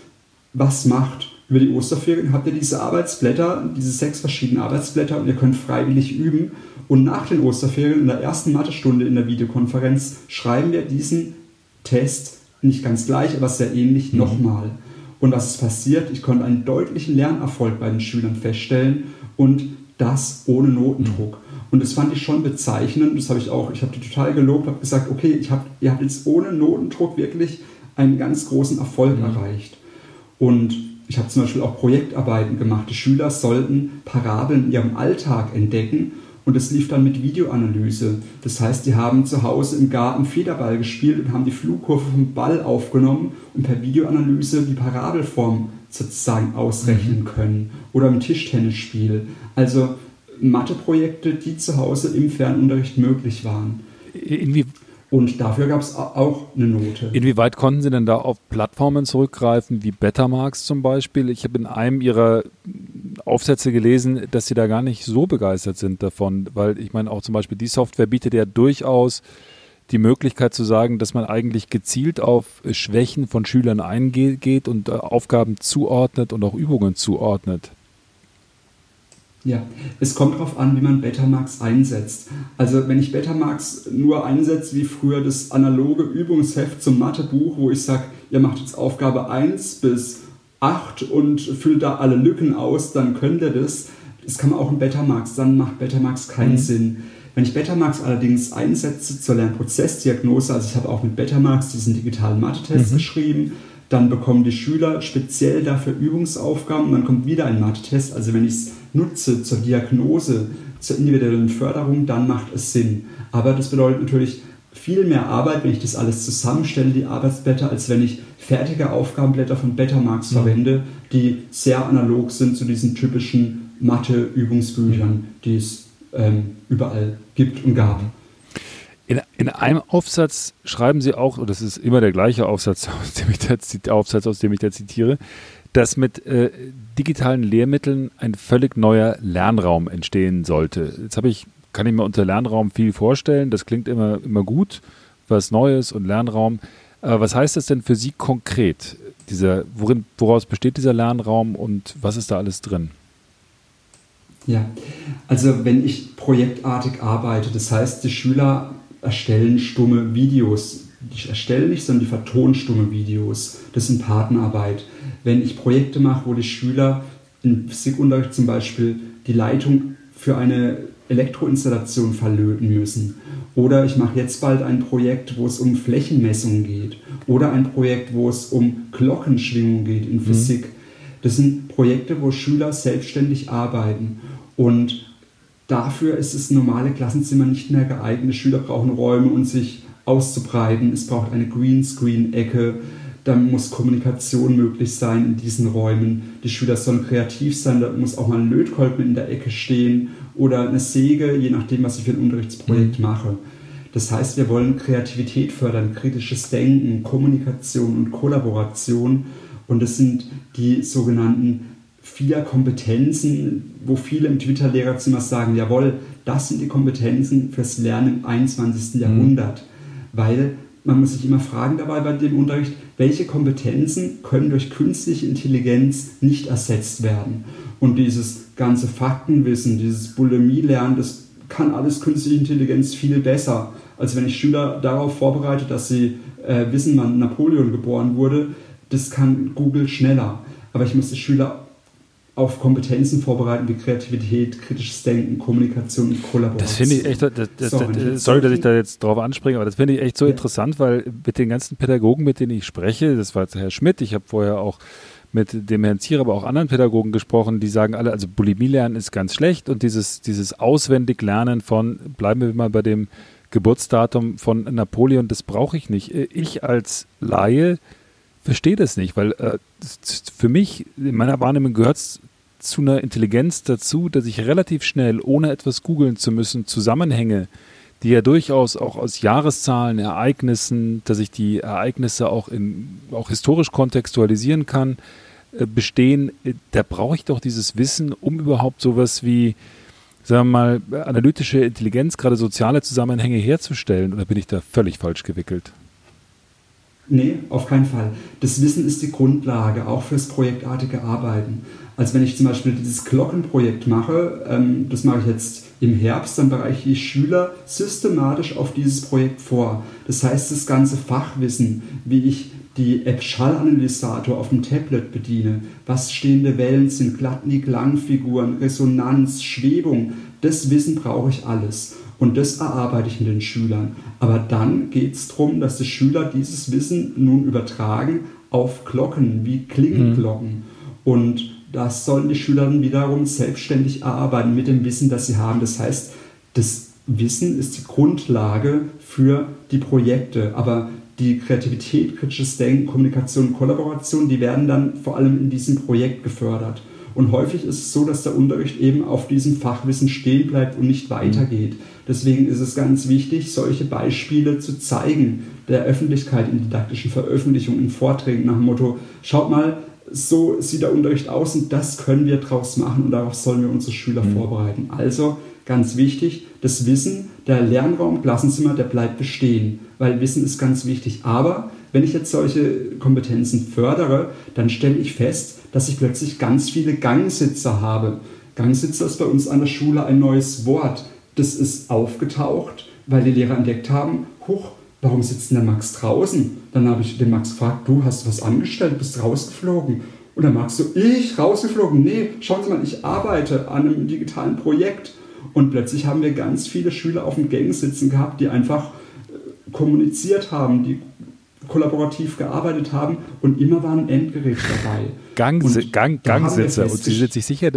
was macht. Über die Osterferien habt ihr diese Arbeitsblätter, diese sechs verschiedenen Arbeitsblätter und ihr könnt freiwillig üben und nach den Osterferien in der ersten Mathestunde in der Videokonferenz schreiben wir diesen Test nicht ganz gleich, aber sehr ähnlich mhm. nochmal. Und was ist passiert? Ich konnte einen deutlichen Lernerfolg bei den Schülern feststellen und das ohne Notendruck. Und das fand ich schon bezeichnend. Das habe ich auch, ich habe die total gelobt, habe gesagt, okay, ich hab, ihr habt jetzt ohne Notendruck wirklich einen ganz großen Erfolg mhm. erreicht. Und ich habe zum Beispiel auch Projektarbeiten gemacht. Die Schüler sollten Parabeln in ihrem Alltag entdecken und es lief dann mit Videoanalyse. Das heißt, die haben zu Hause im Garten Federball gespielt und haben die Flugkurve vom Ball aufgenommen und per Videoanalyse die Parabelform sozusagen ausrechnen mhm. können. Oder im Tischtennisspiel. Also Matheprojekte, die zu Hause im Fernunterricht möglich waren. Inwie und dafür gab es auch eine Note. Inwieweit konnten Sie denn da auf Plattformen zurückgreifen, wie Betamax zum Beispiel? Ich habe in einem Ihrer Aufsätze gelesen, dass Sie da gar nicht so begeistert sind davon, weil ich meine, auch zum Beispiel die Software bietet ja durchaus die Möglichkeit zu sagen, dass man eigentlich gezielt auf Schwächen von Schülern eingeht und äh, Aufgaben zuordnet und auch Übungen zuordnet. Ja, es kommt darauf an, wie man Betamax einsetzt. Also wenn ich Betamax nur einsetze wie früher das analoge Übungsheft zum Mathebuch, wo ich sage, ihr macht jetzt Aufgabe 1 bis 8 und füllt da alle Lücken aus, dann könnt ihr das. Das kann man auch in Betamax, dann macht Betamax keinen mhm. Sinn. Wenn ich Betamax allerdings einsetze zur Lernprozessdiagnose, also ich habe auch mit Betamax diesen digitalen Mathe-Test mhm. geschrieben, dann bekommen die Schüler speziell dafür Übungsaufgaben und dann kommt wieder ein Mathe-Test. Also wenn ich es nutze zur Diagnose, zur individuellen Förderung, dann macht es Sinn. Aber das bedeutet natürlich viel mehr Arbeit, wenn ich das alles zusammenstelle, die Arbeitsblätter, als wenn ich fertige Aufgabenblätter von Betamax mhm. verwende, die sehr analog sind zu diesen typischen Mathe-Übungsbüchern, mhm. die es ähm, überall gibt und gab. In, in, einem Aufsatz schreiben Sie auch, und das ist immer der gleiche Aufsatz, <laughs> aus dem ich da, Aufsatz, aus dem ich da zitiere, dass mit äh, digitalen Lehrmitteln ein völlig neuer Lernraum entstehen sollte. Jetzt habe ich, kann ich mir unter Lernraum viel vorstellen. Das klingt immer, immer gut, was Neues und Lernraum. Aber was heißt das denn für Sie konkret? Dieser, worin, woraus besteht dieser Lernraum und was ist da alles drin? Ja, also wenn ich projektartig arbeite, das heißt, die Schüler erstellen stumme Videos. Die erstellen nicht, sondern die vertonen stumme Videos. Das sind Partnerarbeit. Wenn ich Projekte mache, wo die Schüler im Physikunterricht zum Beispiel die Leitung für eine Elektroinstallation verlöten müssen Oder ich mache jetzt bald ein Projekt, wo es um Flächenmessung geht. Oder ein Projekt, wo es um Glockenschwingung geht in mhm. Physik. Mhm. Das sind Projekte, wo Schüler selbstständig arbeiten. Und dafür ist das normale Klassenzimmer nicht mehr geeignet. Schüler brauchen Räume, um sich auszubreiten. Es braucht eine Greenscreen-Ecke. Da muss Kommunikation möglich sein in diesen Räumen. Die Schüler sollen kreativ sein. Da muss auch mal ein Lötkolben in der Ecke stehen oder eine Säge, je nachdem, was ich für ein Unterrichtsprojekt mhm. mache. Das heißt, wir wollen Kreativität fördern, kritisches Denken, Kommunikation und Kollaboration. Und das sind die sogenannten vier Kompetenzen, wo viele im Twitter-Lehrerzimmer sagen, jawohl, das sind die Kompetenzen fürs Lernen im 21. Mhm. Jahrhundert. Weil man muss sich immer fragen dabei bei dem Unterricht, welche Kompetenzen können durch künstliche Intelligenz nicht ersetzt werden. Und dieses ganze Faktenwissen, dieses Bulimie-Lernen, das kann alles künstliche Intelligenz viel besser, als wenn ich Schüler darauf vorbereite, dass sie äh, wissen, wann Napoleon geboren wurde. Das kann Google schneller. Aber ich muss die Schüler auf Kompetenzen vorbereiten wie Kreativität, kritisches Denken, Kommunikation und Kollaboration. Das finde ich echt, das, das, so, das, sorry, dass ich da jetzt drauf anspringe, aber das finde ich echt so ja. interessant, weil mit den ganzen Pädagogen, mit denen ich spreche, das war jetzt Herr Schmidt, ich habe vorher auch mit dem Herrn Zier, aber auch anderen Pädagogen gesprochen, die sagen alle, also Bulimie lernen ist ganz schlecht und dieses, dieses auswendig Lernen von, bleiben wir mal bei dem Geburtsdatum von Napoleon, das brauche ich nicht. Ich als Laie verstehe das nicht, weil äh, für mich, in meiner Wahrnehmung gehört es zu einer Intelligenz dazu, dass ich relativ schnell, ohne etwas googeln zu müssen, Zusammenhänge, die ja durchaus auch aus Jahreszahlen, Ereignissen, dass ich die Ereignisse auch, in, auch historisch kontextualisieren kann, äh, bestehen, äh, da brauche ich doch dieses Wissen, um überhaupt sowas wie, sagen wir mal, analytische Intelligenz, gerade soziale Zusammenhänge herzustellen. Oder bin ich da völlig falsch gewickelt? Nee, auf keinen Fall. Das Wissen ist die Grundlage, auch fürs projektartige Arbeiten. Also wenn ich zum Beispiel dieses Glockenprojekt mache, ähm, das mache ich jetzt im Herbst, dann bereiche ich Schüler systematisch auf dieses Projekt vor. Das heißt, das ganze Fachwissen, wie ich die App Schallanalysator auf dem Tablet bediene, was stehende Wellen sind, glatten die Klangfiguren, Resonanz, Schwebung, das Wissen brauche ich alles. Und das erarbeite ich mit den Schülern. Aber dann geht es darum, dass die Schüler dieses Wissen nun übertragen auf Glocken, wie Klingenglocken. Mhm. Und das sollen die Schüler wiederum selbstständig erarbeiten mit dem Wissen, das sie haben. Das heißt, das Wissen ist die Grundlage für die Projekte. Aber die Kreativität, kritisches Denken, Kommunikation, Kollaboration, die werden dann vor allem in diesem Projekt gefördert. Und häufig ist es so, dass der Unterricht eben auf diesem Fachwissen stehen bleibt und nicht weitergeht. Deswegen ist es ganz wichtig, solche Beispiele zu zeigen, der Öffentlichkeit in didaktischen Veröffentlichungen, in Vorträgen nach dem Motto, schaut mal, so sieht der Unterricht aus und das können wir daraus machen und darauf sollen wir unsere Schüler mhm. vorbereiten. Also ganz wichtig, das Wissen, der Lernraum, Klassenzimmer, der bleibt bestehen, weil Wissen ist ganz wichtig. Aber wenn ich jetzt solche Kompetenzen fördere, dann stelle ich fest, dass ich plötzlich ganz viele Gangsitzer habe. Gangsitzer ist bei uns an der Schule ein neues Wort. Das ist aufgetaucht, weil die Lehrer entdeckt haben, huch, warum sitzt denn der Max draußen? Dann habe ich den Max gefragt, du hast was angestellt, bist rausgeflogen. Und dann Max so, ich rausgeflogen? Nee, schauen Sie mal, ich arbeite an einem digitalen Projekt. Und plötzlich haben wir ganz viele Schüler auf dem Gang sitzen gehabt, die einfach äh, kommuniziert haben, die kollaborativ gearbeitet haben und immer war ein Endgerät dabei. Gang, Gang, Gangsitzer und Sie sind sich sicher.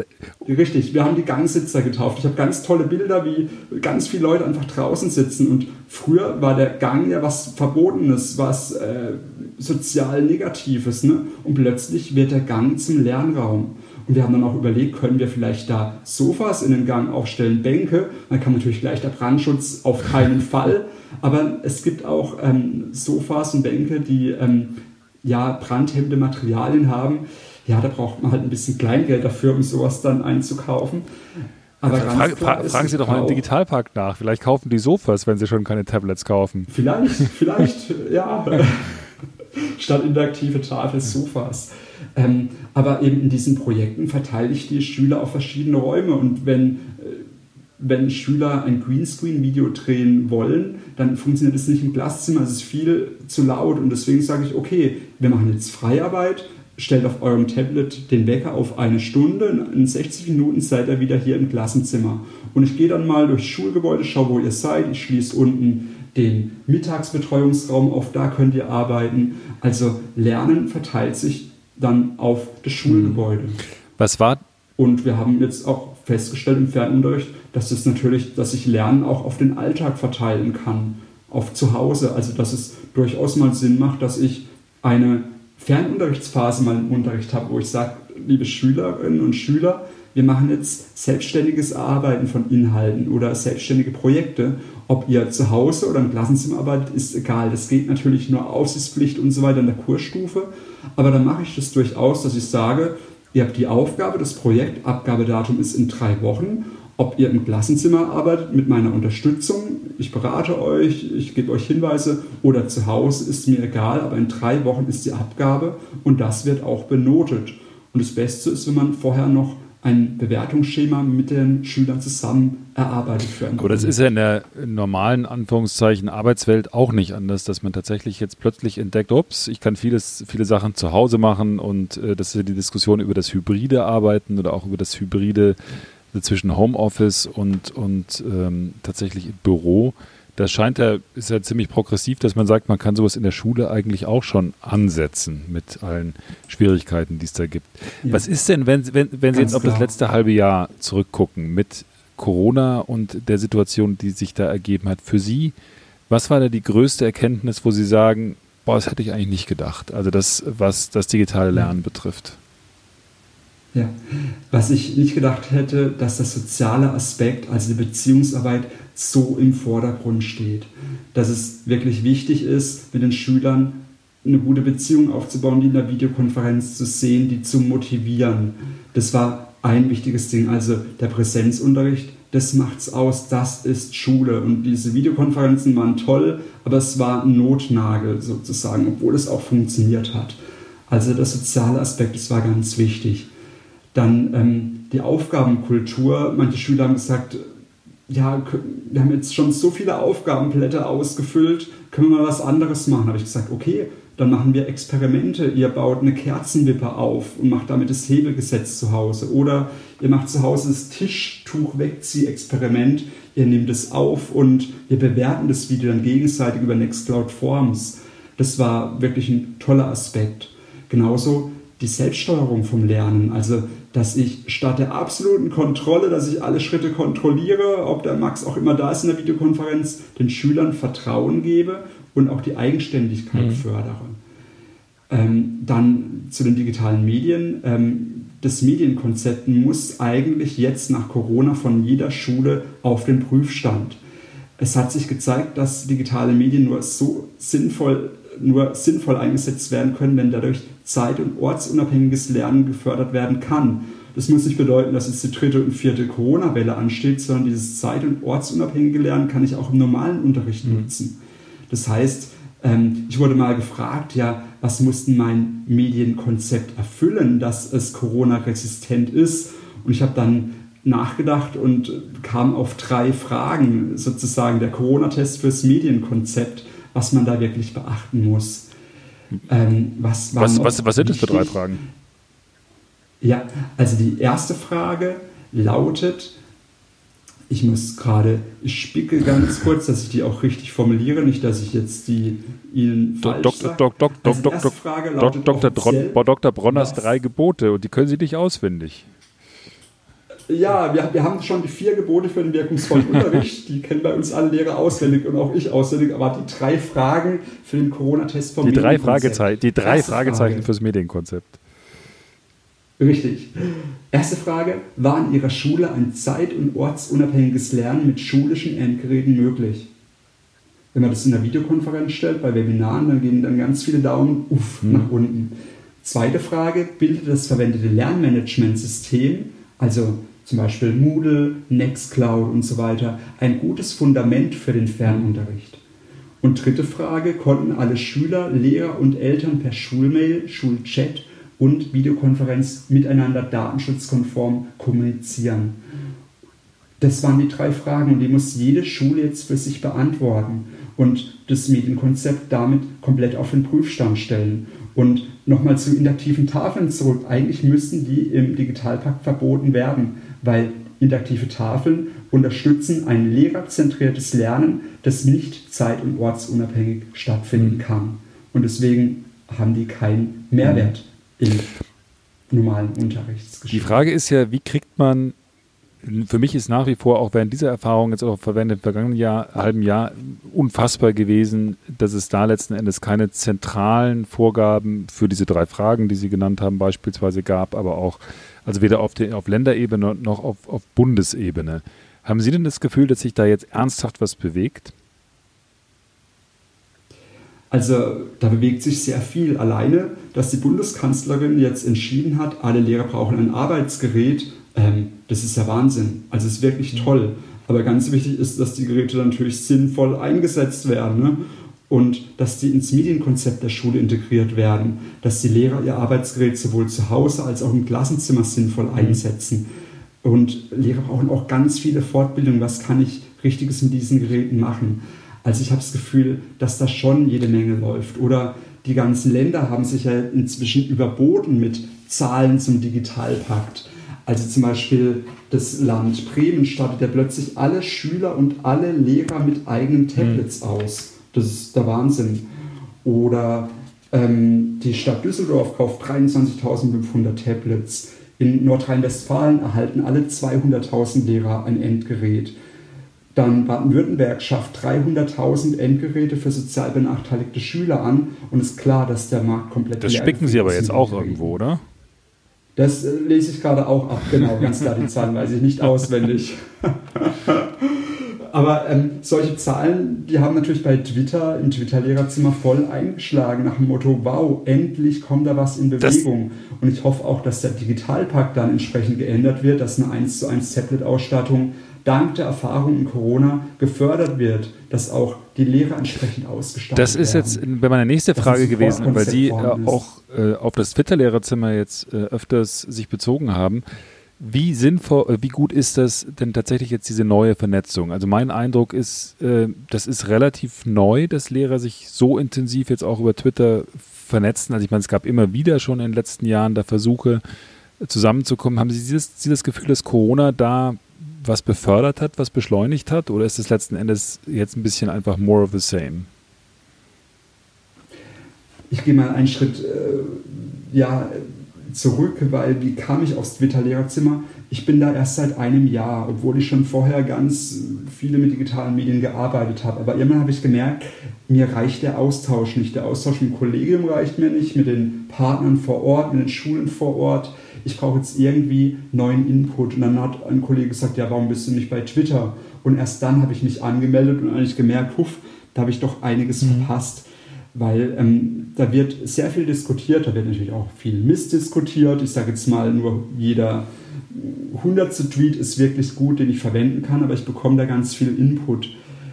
Richtig, wir haben die Gangsitzer getauft. Ich habe ganz tolle Bilder, wie ganz viele Leute einfach draußen sitzen und früher war der Gang ja was Verbotenes, was äh, sozial Negatives ne? und plötzlich wird der Gang zum Lernraum. Und wir haben dann auch überlegt, können wir vielleicht da Sofas in den Gang aufstellen, Bänke. Dann kann natürlich gleich der Brandschutz auf keinen <laughs> Fall. Aber es gibt auch ähm, Sofas und Bänke, die ähm, ja brandhemmende Materialien haben. Ja, da braucht man halt ein bisschen Kleingeld dafür, um sowas dann einzukaufen. Aber fra fra fragen Sie doch mal im Digitalpark nach. Vielleicht kaufen die Sofas, wenn Sie schon keine Tablets kaufen. Vielleicht, <laughs> vielleicht, ja. <laughs> Statt interaktive Tafel Sofas. Ähm, aber eben in diesen Projekten verteile ich die Schüler auf verschiedene Räume und wenn, äh, wenn Schüler ein Greenscreen-Video drehen wollen, dann funktioniert das nicht im Klasszimmer, es ist viel zu laut und deswegen sage ich, okay, wir machen jetzt Freiarbeit, stellt auf eurem Tablet den Wecker auf eine Stunde. In 60 Minuten seid ihr wieder hier im Klassenzimmer. Und ich gehe dann mal durchs Schulgebäude, schaue, wo ihr seid. Ich schließe unten den Mittagsbetreuungsraum auf, da könnt ihr arbeiten. Also Lernen verteilt sich dann auf das Schulgebäude. Was war? Und wir haben jetzt auch festgestellt im Fernunterricht, dass das natürlich, dass sich Lernen auch auf den Alltag verteilen kann, auf zu Hause. Also dass es durchaus mal Sinn macht, dass ich eine Fernunterrichtsphase mal im Unterricht habe, wo ich sage, liebe Schülerinnen und Schüler, wir machen jetzt selbstständiges Arbeiten von Inhalten oder selbstständige Projekte. Ob ihr zu Hause oder im Klassenzimmer arbeitet, ist egal. Das geht natürlich nur Aufsichtspflicht und so weiter in der Kursstufe. Aber dann mache ich das durchaus, dass ich sage, ihr habt die Aufgabe, das Projekt, Abgabedatum ist in drei Wochen. Ob ihr im Klassenzimmer arbeitet mit meiner Unterstützung, ich berate euch, ich gebe euch Hinweise oder zu Hause, ist mir egal, aber in drei Wochen ist die Abgabe und das wird auch benotet. Und das Beste ist, wenn man vorher noch ein Bewertungsschema mit den Schülern zusammen erarbeitet für Aber das ist ja in der normalen Anführungszeichen Arbeitswelt auch nicht anders, dass man tatsächlich jetzt plötzlich entdeckt, ups, ich kann vieles, viele Sachen zu Hause machen und äh, das ist ja die Diskussion über das hybride Arbeiten oder auch über das hybride zwischen Homeoffice und, und ähm, tatsächlich Büro das scheint ja, ist ja ziemlich progressiv, dass man sagt, man kann sowas in der Schule eigentlich auch schon ansetzen mit allen Schwierigkeiten, die es da gibt. Ja. Was ist denn, wenn, wenn, wenn Sie jetzt auf das letzte halbe Jahr zurückgucken mit Corona und der Situation, die sich da ergeben hat, für Sie, was war da die größte Erkenntnis, wo Sie sagen, boah, das hätte ich eigentlich nicht gedacht, also das, was das digitale Lernen betrifft? Ja, was ich nicht gedacht hätte, dass der soziale Aspekt, also die Beziehungsarbeit, so im Vordergrund steht. Dass es wirklich wichtig ist, mit den Schülern eine gute Beziehung aufzubauen, die in der Videokonferenz zu sehen, die zu motivieren. Das war ein wichtiges Ding. Also der Präsenzunterricht, das macht's aus, das ist Schule. Und diese Videokonferenzen waren toll, aber es war ein Notnagel sozusagen, obwohl es auch funktioniert hat. Also der soziale Aspekt, das war ganz wichtig. Dann ähm, die Aufgabenkultur. Manche Schüler haben gesagt, ja, wir haben jetzt schon so viele Aufgabenblätter ausgefüllt, können wir mal was anderes machen? Habe ich gesagt, okay, dann machen wir Experimente. Ihr baut eine Kerzenwippe auf und macht damit das Hebelgesetz zu Hause. Oder ihr macht zu Hause das Tischtuch-Wegzieh-Experiment. Ihr nehmt es auf und wir bewerten das Video dann gegenseitig über Nextcloud Forms. Das war wirklich ein toller Aspekt. Genauso die Selbststeuerung vom Lernen. Also dass ich statt der absoluten Kontrolle, dass ich alle Schritte kontrolliere, ob der Max auch immer da ist in der Videokonferenz, den Schülern Vertrauen gebe und auch die Eigenständigkeit mhm. fördere. Ähm, dann zu den digitalen Medien. Ähm, das Medienkonzept muss eigentlich jetzt nach Corona von jeder Schule auf den Prüfstand. Es hat sich gezeigt, dass digitale Medien nur so sinnvoll nur sinnvoll eingesetzt werden können, wenn dadurch zeit- und ortsunabhängiges Lernen gefördert werden kann. Das muss nicht bedeuten, dass jetzt die dritte und vierte Corona-Welle ansteht, sondern dieses zeit- und ortsunabhängige Lernen kann ich auch im normalen Unterricht mhm. nutzen. Das heißt, ähm, ich wurde mal gefragt, ja, was muss denn mein Medienkonzept erfüllen, dass es Corona-resistent ist? Und ich habe dann nachgedacht und kam auf drei Fragen, sozusagen der Corona-Test fürs Medienkonzept was man da wirklich beachten muss. Ähm, was, was, was, was sind das für drei Fragen? Ja, also die erste Frage lautet, ich muss gerade, ich spicke ganz <laughs> kurz, dass ich die auch richtig formuliere, nicht, dass ich jetzt die Ihnen falsch Dok, Dok, Dok, also Dok, Dok, Dok, Dok, Dr. Bronners drei Gebote und die können Sie nicht auswendig. Ja, wir, wir haben schon die vier Gebote für den wirkungsvollen <laughs> Unterricht. Die kennen bei uns alle Lehrer auswendig und auch ich auswendig. Aber die drei Fragen für den Corona-Test vom Die drei Fragezeichen, die drei Fragezeichen Frage. fürs Medienkonzept. Richtig. Erste Frage: War in Ihrer Schule ein zeit- und ortsunabhängiges Lernen mit schulischen Endgeräten möglich? Wenn man das in der Videokonferenz stellt, bei Webinaren, dann gehen dann ganz viele Daumen uff, hm. nach unten. Zweite Frage: Bildet das verwendete Lernmanagementsystem, also zum Beispiel Moodle, Nextcloud und so weiter, ein gutes Fundament für den Fernunterricht. Und dritte Frage, konnten alle Schüler, Lehrer und Eltern per Schulmail, Schulchat und Videokonferenz miteinander datenschutzkonform kommunizieren? Das waren die drei Fragen und die muss jede Schule jetzt für sich beantworten und das Medienkonzept damit komplett auf den Prüfstand stellen. Und nochmal zu interaktiven Tafeln zurück. Eigentlich müssten die im Digitalpakt verboten werden, weil interaktive Tafeln unterstützen ein lehrerzentriertes Lernen, das nicht zeit- und ortsunabhängig stattfinden kann. Und deswegen haben die keinen Mehrwert im normalen Unterrichtsgeschehen. Die Frage ist ja, wie kriegt man für mich ist nach wie vor auch während dieser Erfahrung jetzt auch verwendet im vergangenen Jahr, halben Jahr unfassbar gewesen, dass es da letzten Endes keine zentralen Vorgaben für diese drei Fragen, die Sie genannt haben, beispielsweise gab, aber auch, also weder auf, der, auf Länderebene noch auf, auf Bundesebene. Haben Sie denn das Gefühl, dass sich da jetzt ernsthaft was bewegt? Also da bewegt sich sehr viel. Alleine, dass die Bundeskanzlerin jetzt entschieden hat, alle Lehrer brauchen ein Arbeitsgerät, ähm, das ist ja Wahnsinn. Also es ist wirklich mhm. toll. Aber ganz wichtig ist, dass die Geräte natürlich sinnvoll eingesetzt werden. Ne? Und dass die ins Medienkonzept der Schule integriert werden, dass die Lehrer ihr Arbeitsgerät sowohl zu Hause als auch im Klassenzimmer sinnvoll einsetzen. Und Lehrer brauchen auch ganz viele Fortbildungen. Was kann ich Richtiges mit diesen Geräten machen? Also ich habe das Gefühl, dass da schon jede Menge läuft. Oder die ganzen Länder haben sich ja inzwischen überboten mit Zahlen zum Digitalpakt. Also zum Beispiel das Land Bremen stattet ja plötzlich alle Schüler und alle Lehrer mit eigenen Tablets mhm. aus. Das ist der Wahnsinn. Oder ähm, die Stadt Düsseldorf kauft 23.500 Tablets. In Nordrhein-Westfalen erhalten alle 200.000 Lehrer ein Endgerät. Dann Baden-Württemberg schafft 300.000 Endgeräte für sozial benachteiligte Schüler an und ist klar, dass der Markt komplett Das spicken Sie aber jetzt auch irgendwo, oder? Das äh, lese ich gerade auch ab, genau, ganz klar, die Zahlen weiß ich nicht auswendig. <laughs> Aber ähm, solche Zahlen, die haben natürlich bei Twitter, im Twitter-Lehrerzimmer voll eingeschlagen, nach dem Motto, wow, endlich kommt da was in Bewegung. Das Und ich hoffe auch, dass der Digitalpakt dann entsprechend geändert wird, dass eine 1 zu 1 Tablet-Ausstattung dank der Erfahrung in Corona gefördert wird, dass auch die Lehrer entsprechend ausgestattet werden. Das ist werden. jetzt meine nächste Frage gewesen, weil Sie auch äh, auf das Twitter-Lehrerzimmer jetzt äh, öfters sich bezogen haben. Wie sinnvoll, äh, wie gut ist das denn tatsächlich jetzt diese neue Vernetzung? Also mein Eindruck ist, äh, das ist relativ neu, dass Lehrer sich so intensiv jetzt auch über Twitter vernetzen. Also ich meine, es gab immer wieder schon in den letzten Jahren da Versuche zusammenzukommen. Haben Sie dieses, Sie das Gefühl, dass Corona da was befördert hat, was beschleunigt hat? Oder ist es letzten Endes jetzt ein bisschen einfach more of the same? Ich gehe mal einen Schritt äh, ja, zurück, weil wie kam ich aufs Twitter-Lehrerzimmer? Ich bin da erst seit einem Jahr, obwohl ich schon vorher ganz viele mit digitalen Medien gearbeitet habe. Aber irgendwann habe ich gemerkt, mir reicht der Austausch nicht. Der Austausch mit dem Kollegium reicht mir nicht, mit den Partnern vor Ort, mit den Schulen vor Ort ich brauche jetzt irgendwie neuen Input. Und dann hat ein Kollege gesagt, ja, warum bist du nicht bei Twitter? Und erst dann habe ich mich angemeldet und eigentlich gemerkt, huff, da habe ich doch einiges mhm. verpasst. Weil ähm, da wird sehr viel diskutiert, da wird natürlich auch viel Mist diskutiert. Ich sage jetzt mal, nur jeder hundertste Tweet ist wirklich gut, den ich verwenden kann, aber ich bekomme da ganz viel Input.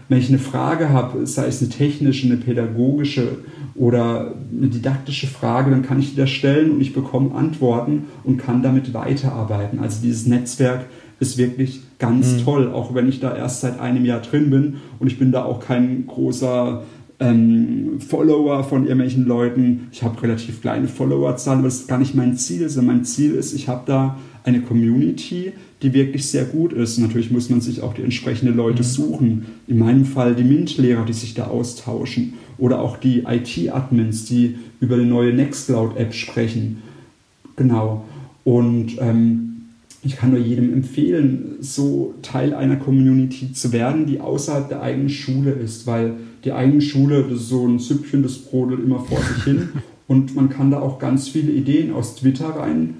Wenn ich eine Frage habe, sei es eine technische, eine pädagogische oder eine didaktische Frage, dann kann ich die da stellen und ich bekomme Antworten und kann damit weiterarbeiten. Also dieses Netzwerk ist wirklich ganz mhm. toll, auch wenn ich da erst seit einem Jahr drin bin und ich bin da auch kein großer ähm, Follower von irgendwelchen Leuten. Ich habe relativ kleine Followerzahlen, aber das ist gar nicht mein Ziel, sondern mein Ziel ist, ich habe da eine Community, die wirklich sehr gut ist. Natürlich muss man sich auch die entsprechenden Leute mhm. suchen. In meinem Fall die MINT-Lehrer, die sich da austauschen. Oder auch die IT-Admins, die über die neue Nextcloud-App sprechen. Genau. Und ähm, ich kann nur jedem empfehlen, so Teil einer Community zu werden, die außerhalb der eigenen Schule ist, weil die eigene Schule, das ist so ein Süppchen, das brodelt immer vor sich hin. <laughs> Und man kann da auch ganz viele Ideen aus Twitter rein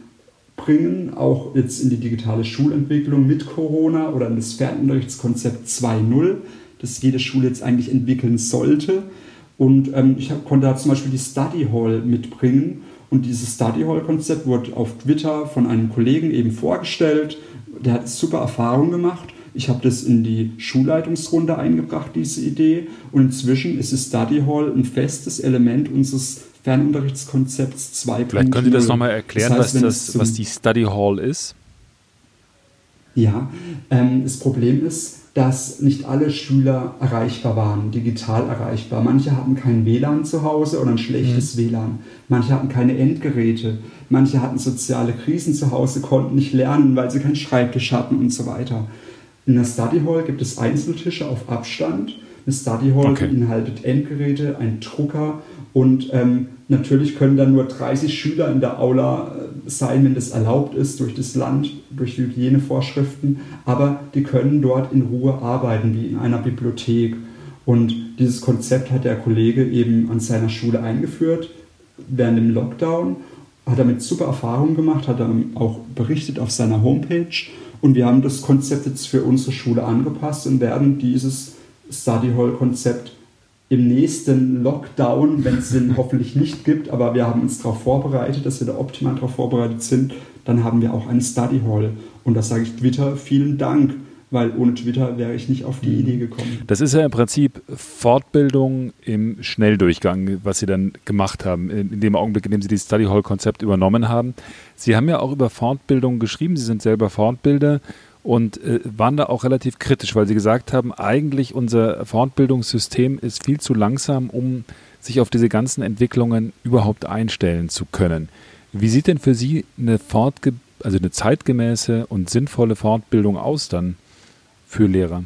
bringen, auch jetzt in die digitale Schulentwicklung mit Corona oder in das Fernunterrichtskonzept 2.0, das jede Schule jetzt eigentlich entwickeln sollte. Und ähm, ich hab, konnte da zum Beispiel die Study Hall mitbringen. Und dieses Study Hall-Konzept wurde auf Twitter von einem Kollegen eben vorgestellt. Der hat super Erfahrungen gemacht. Ich habe das in die Schulleitungsrunde eingebracht, diese Idee. Und inzwischen ist das Study Hall ein festes Element unseres Fernunterrichtskonzepts 2.0. Vielleicht können Sie das nochmal erklären, das heißt, was, das, was die Study Hall ist? Ja, ähm, das Problem ist, dass nicht alle Schüler erreichbar waren, digital erreichbar. Manche hatten kein WLAN zu Hause oder ein schlechtes mhm. WLAN. Manche hatten keine Endgeräte. Manche hatten soziale Krisen zu Hause, konnten nicht lernen, weil sie keinen Schreibtisch hatten und so weiter. In der Study Hall gibt es Einzeltische auf Abstand. Eine Study Hall okay. beinhaltet Endgeräte, einen Drucker und ähm, natürlich können dann nur 30 Schüler in der Aula äh, sein, wenn das erlaubt ist durch das Land, durch die Hygienevorschriften. Aber die können dort in Ruhe arbeiten, wie in einer Bibliothek. Und dieses Konzept hat der Kollege eben an seiner Schule eingeführt während dem Lockdown. Hat damit super Erfahrungen gemacht, hat dann auch berichtet auf seiner Homepage. Und wir haben das Konzept jetzt für unsere Schule angepasst und werden dieses Study Hall Konzept im nächsten Lockdown, wenn es den <laughs> hoffentlich nicht gibt, aber wir haben uns darauf vorbereitet, dass wir da optimal darauf vorbereitet sind, dann haben wir auch einen Study Hall. Und da sage ich Twitter vielen Dank, weil ohne Twitter wäre ich nicht auf die mhm. Idee gekommen. Das ist ja im Prinzip Fortbildung im Schnelldurchgang, was Sie dann gemacht haben, in dem Augenblick, in dem Sie das Study Hall Konzept übernommen haben. Sie haben ja auch über Fortbildung geschrieben, Sie sind selber Fortbilder und äh, waren da auch relativ kritisch, weil sie gesagt haben, eigentlich unser Fortbildungssystem ist viel zu langsam, um sich auf diese ganzen Entwicklungen überhaupt einstellen zu können. Wie sieht denn für Sie eine, Fortge also eine zeitgemäße und sinnvolle Fortbildung aus dann für Lehrer?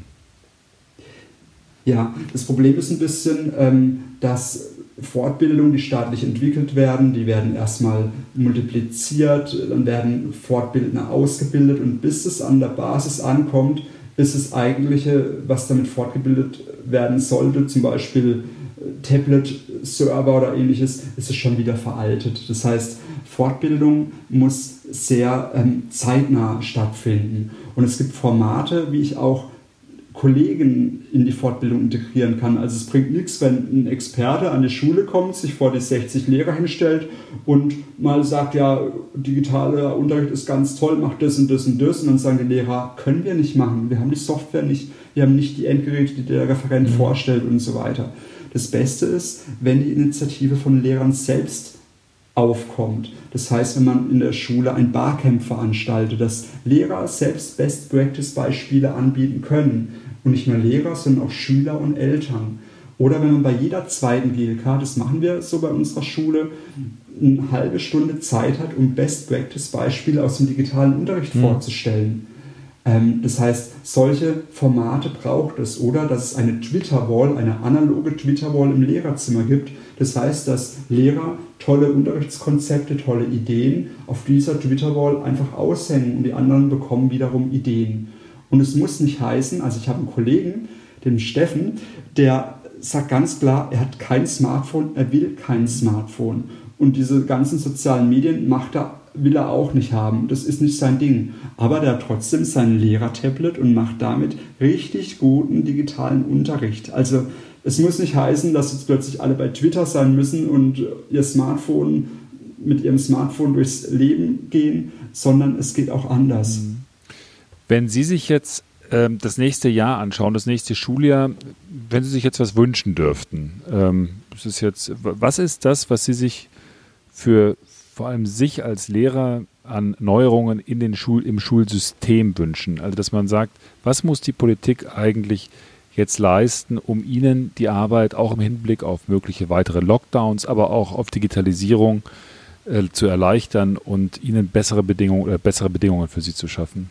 Ja, das Problem ist ein bisschen, ähm, dass Fortbildungen, die staatlich entwickelt werden, die werden erstmal multipliziert, dann werden Fortbildner ausgebildet und bis es an der Basis ankommt, ist das eigentliche, was damit fortgebildet werden sollte, zum Beispiel äh, Tablet-Server oder ähnliches, ist es schon wieder veraltet. Das heißt, Fortbildung muss sehr ähm, zeitnah stattfinden. Und es gibt Formate, wie ich auch Kollegen in die Fortbildung integrieren kann. Also es bringt nichts, wenn ein Experte an die Schule kommt, sich vor die 60 Lehrer hinstellt und mal sagt, ja, digitaler Unterricht ist ganz toll, macht das und das und das. Und dann sagen die Lehrer, können wir nicht machen. Wir haben die Software nicht, wir haben nicht die Endgeräte, die der Referent mhm. vorstellt und so weiter. Das Beste ist, wenn die Initiative von Lehrern selbst aufkommt. Das heißt, wenn man in der Schule ein Barcamp veranstaltet, dass Lehrer selbst Best-Practice-Beispiele anbieten können. Und nicht nur Lehrer, sondern auch Schüler und Eltern. Oder wenn man bei jeder zweiten GLK, das machen wir so bei unserer Schule, eine halbe Stunde Zeit hat, um Best-Practice-Beispiele aus dem digitalen Unterricht mhm. vorzustellen. Ähm, das heißt, solche Formate braucht es. Oder dass es eine Twitter-Wall, eine analoge Twitter-Wall im Lehrerzimmer gibt. Das heißt, dass Lehrer tolle Unterrichtskonzepte, tolle Ideen auf dieser Twitter-Wall einfach aushängen und die anderen bekommen wiederum Ideen. Und es muss nicht heißen, also ich habe einen Kollegen, den Steffen, der sagt ganz klar, er hat kein Smartphone, er will kein Smartphone. Und diese ganzen sozialen Medien macht er will er auch nicht haben. Das ist nicht sein Ding. Aber der hat trotzdem sein Lehrertablet und macht damit richtig guten digitalen Unterricht. Also es muss nicht heißen, dass jetzt plötzlich alle bei Twitter sein müssen und ihr Smartphone mit ihrem Smartphone durchs Leben gehen, sondern es geht auch anders. Mhm. Wenn Sie sich jetzt ähm, das nächste Jahr anschauen, das nächste Schuljahr, wenn Sie sich jetzt was wünschen dürften, ähm, ist jetzt, was ist das, was Sie sich für vor allem sich als Lehrer an Neuerungen in den Schul im Schulsystem wünschen? Also dass man sagt, was muss die Politik eigentlich jetzt leisten, um ihnen die Arbeit auch im Hinblick auf mögliche weitere Lockdowns, aber auch auf Digitalisierung äh, zu erleichtern und ihnen bessere Bedingungen oder bessere Bedingungen für sie zu schaffen?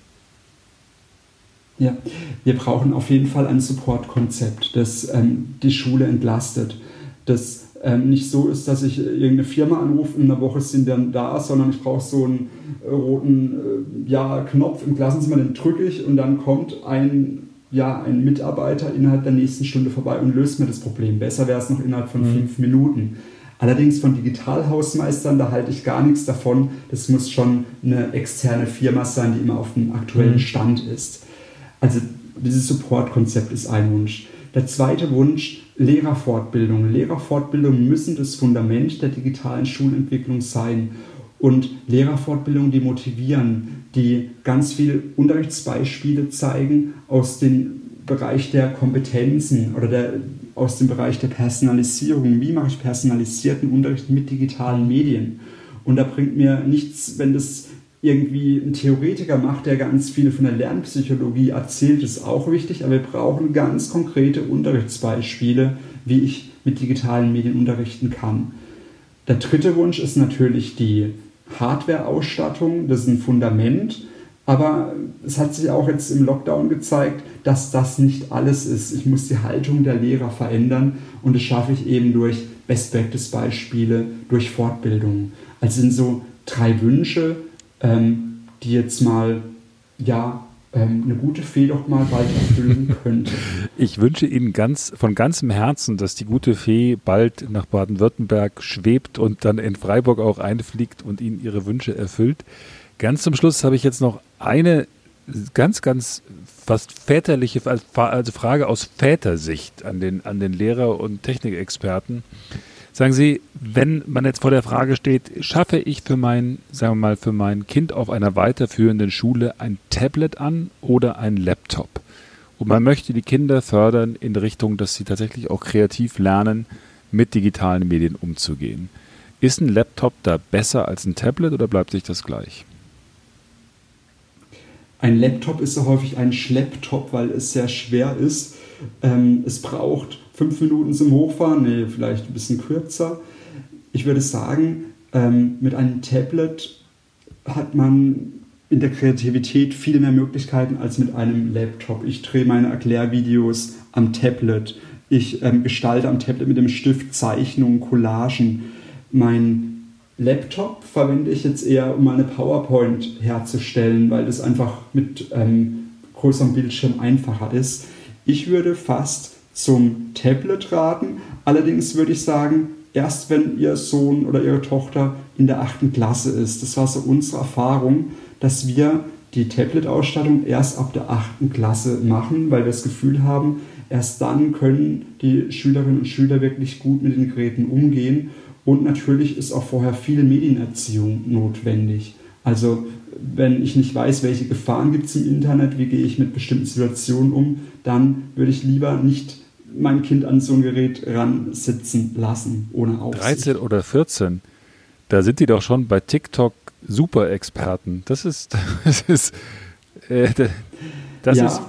Ja, wir brauchen auf jeden Fall ein Supportkonzept, das ähm, die Schule entlastet, das ähm, nicht so ist, dass ich irgendeine Firma anrufe und in einer Woche sind dann da, sondern ich brauche so einen äh, roten äh, ja, Knopf im Klassenzimmer, den drücke ich und dann kommt ein ja, ein Mitarbeiter innerhalb der nächsten Stunde vorbei und löst mir das Problem. Besser wäre es noch innerhalb von mhm. fünf Minuten. Allerdings von Digitalhausmeistern, da halte ich gar nichts davon. Das muss schon eine externe Firma sein, die immer auf dem aktuellen mhm. Stand ist. Also dieses Supportkonzept ist ein Wunsch. Der zweite Wunsch, Lehrerfortbildung. Lehrerfortbildung müssen das Fundament der digitalen Schulentwicklung sein und Lehrerfortbildungen, die motivieren, die ganz viele Unterrichtsbeispiele zeigen aus dem Bereich der Kompetenzen oder der, aus dem Bereich der Personalisierung. Wie mache ich personalisierten Unterricht mit digitalen Medien? Und da bringt mir nichts, wenn das irgendwie ein Theoretiker macht, der ganz viel von der Lernpsychologie erzählt, ist auch wichtig, aber wir brauchen ganz konkrete Unterrichtsbeispiele, wie ich mit digitalen Medien unterrichten kann. Der dritte Wunsch ist natürlich die Hardware-Ausstattung, das ist ein Fundament. Aber es hat sich auch jetzt im Lockdown gezeigt, dass das nicht alles ist. Ich muss die Haltung der Lehrer verändern und das schaffe ich eben durch Best Practice Beispiele, durch Fortbildung. Also sind so drei Wünsche, ähm, die jetzt mal ja ähm, eine gute Fee doch mal bald erfüllen <laughs> könnte. Ich wünsche Ihnen ganz von ganzem Herzen, dass die gute Fee bald nach Baden-Württemberg schwebt und dann in Freiburg auch einfliegt und Ihnen Ihre Wünsche erfüllt. Ganz zum Schluss habe ich jetzt noch eine ganz, ganz fast väterliche also Frage aus Vätersicht an den, an den Lehrer und Technikexperten. Sagen Sie, wenn man jetzt vor der Frage steht, schaffe ich für mein, sagen wir mal, für mein Kind auf einer weiterführenden Schule ein Tablet an oder ein Laptop? Und man möchte die Kinder fördern in Richtung, dass sie tatsächlich auch kreativ lernen, mit digitalen Medien umzugehen. Ist ein Laptop da besser als ein Tablet oder bleibt sich das gleich? Ein Laptop ist so häufig ein Schlepptop, weil es sehr schwer ist. Ähm, es braucht fünf Minuten zum Hochfahren, nee, vielleicht ein bisschen kürzer. Ich würde sagen, ähm, mit einem Tablet hat man in der Kreativität viel mehr Möglichkeiten als mit einem Laptop. Ich drehe meine Erklärvideos am Tablet. Ich ähm, gestalte am Tablet mit dem Stift Zeichnungen, Collagen. Mein Laptop verwende ich jetzt eher, um meine PowerPoint herzustellen, weil das einfach mit ähm, größerem Bildschirm einfacher ist. Ich würde fast zum Tablet raten. Allerdings würde ich sagen, erst wenn Ihr Sohn oder Ihre Tochter in der achten Klasse ist. Das war so unsere Erfahrung, dass wir die Tablet-Ausstattung erst ab der achten Klasse machen, weil wir das Gefühl haben, erst dann können die Schülerinnen und Schüler wirklich gut mit den Geräten umgehen. Und natürlich ist auch vorher viel Medienerziehung notwendig. Also wenn ich nicht weiß, welche Gefahren gibt es im Internet, wie gehe ich mit bestimmten Situationen um, dann würde ich lieber nicht mein Kind an so ein Gerät ransitzen lassen, ohne Aufsicht. 13 oder 14, da sind die doch schon bei TikTok Super-Experten. Das ist, <laughs> das ist, äh, das ja, ist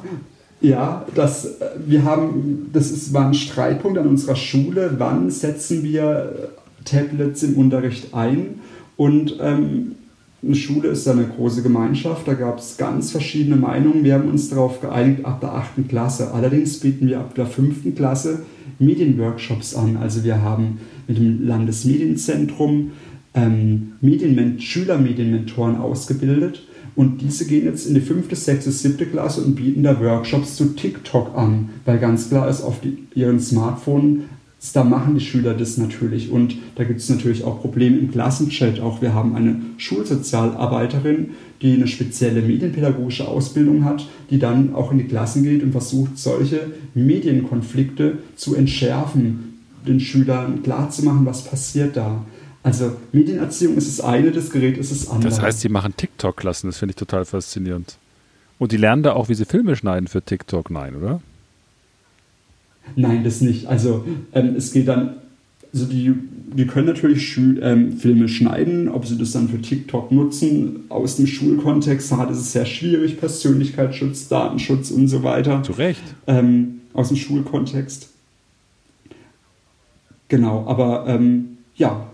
ja, das, wir haben, das ist, war ein Streitpunkt an unserer Schule. Wann setzen wir Tablets im Unterricht ein? Und ähm, eine Schule ist eine große Gemeinschaft, da gab es ganz verschiedene Meinungen. Wir haben uns darauf geeinigt, ab der 8. Klasse. Allerdings bieten wir ab der 5. Klasse Medienworkshops an. Also wir haben mit dem Landesmedienzentrum ähm, Medienment Schülermedienmentoren ausgebildet. Und diese gehen jetzt in die 5., 6., 7. Klasse und bieten da Workshops zu TikTok an, weil ganz klar ist, auf die, ihren Smartphone da machen die Schüler das natürlich. Und da gibt es natürlich auch Probleme im Klassenchat. Auch wir haben eine Schulsozialarbeiterin, die eine spezielle medienpädagogische Ausbildung hat, die dann auch in die Klassen geht und versucht, solche Medienkonflikte zu entschärfen, den Schülern klarzumachen, was passiert da. Also Medienerziehung ist das eine, das Gerät ist das andere. Das heißt, sie machen TikTok-Klassen, das finde ich total faszinierend. Und die lernen da auch, wie sie Filme schneiden für TikTok, nein, oder? Nein, das nicht. Also ähm, es geht dann, also die, die können natürlich ähm, Filme schneiden, ob sie das dann für TikTok nutzen, aus dem Schulkontext, da ist es sehr schwierig, Persönlichkeitsschutz, Datenschutz und so weiter. Zu Recht. Ähm, aus dem Schulkontext. Genau, aber ähm, ja,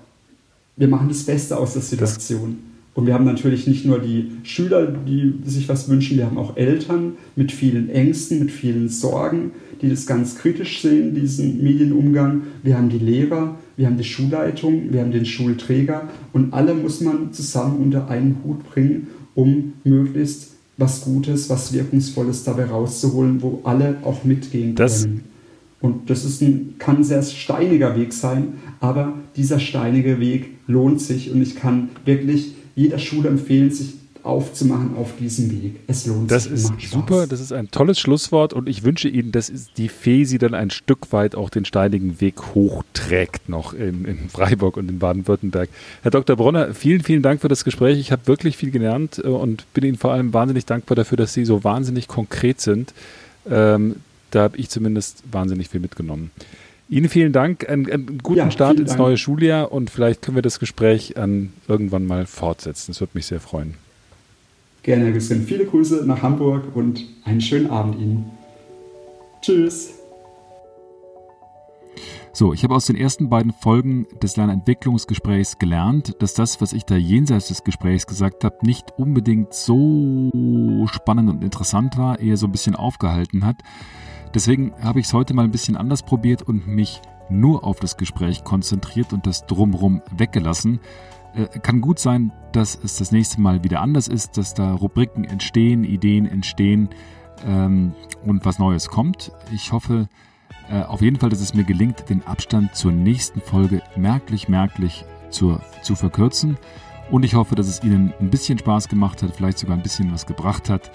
wir machen das Beste aus der Situation. Das und wir haben natürlich nicht nur die Schüler, die sich was wünschen, wir haben auch Eltern mit vielen Ängsten, mit vielen Sorgen, die das ganz kritisch sehen, diesen Medienumgang. Wir haben die Lehrer, wir haben die Schulleitung, wir haben den Schulträger und alle muss man zusammen unter einen Hut bringen, um möglichst was Gutes, was Wirkungsvolles dabei rauszuholen, wo alle auch mitgehen das können. Und das ist ein, kann ein sehr steiniger Weg sein, aber dieser steinige Weg lohnt sich und ich kann wirklich jeder Schule empfehlen, sich aufzumachen auf diesem Weg. Es lohnt das sich. Das ist super, das ist ein tolles Schlusswort und ich wünsche Ihnen, dass die Fee Sie dann ein Stück weit auch den steinigen Weg hochträgt, noch in, in Freiburg und in Baden-Württemberg. Herr Dr. Brunner, vielen, vielen Dank für das Gespräch. Ich habe wirklich viel gelernt äh, und bin Ihnen vor allem wahnsinnig dankbar dafür, dass Sie so wahnsinnig konkret sind. Ähm, da habe ich zumindest wahnsinnig viel mitgenommen. Ihnen vielen Dank, einen, einen guten ja, Start ins Dank. neue Schuljahr und vielleicht können wir das Gespräch an irgendwann mal fortsetzen. Das würde mich sehr freuen. Gerne, Güsken. Viele Grüße nach Hamburg und einen schönen Abend Ihnen. Tschüss. So, ich habe aus den ersten beiden Folgen des Lernentwicklungsgesprächs gelernt, dass das, was ich da jenseits des Gesprächs gesagt habe, nicht unbedingt so spannend und interessant war, eher so ein bisschen aufgehalten hat. Deswegen habe ich es heute mal ein bisschen anders probiert und mich nur auf das Gespräch konzentriert und das drumrum weggelassen. Äh, kann gut sein, dass es das nächste Mal wieder anders ist, dass da Rubriken entstehen, Ideen entstehen ähm, und was Neues kommt. Ich hoffe, äh, auf jeden Fall, dass es mir gelingt, den Abstand zur nächsten Folge merklich, merklich zur, zu verkürzen. Und ich hoffe, dass es Ihnen ein bisschen Spaß gemacht hat, vielleicht sogar ein bisschen was gebracht hat.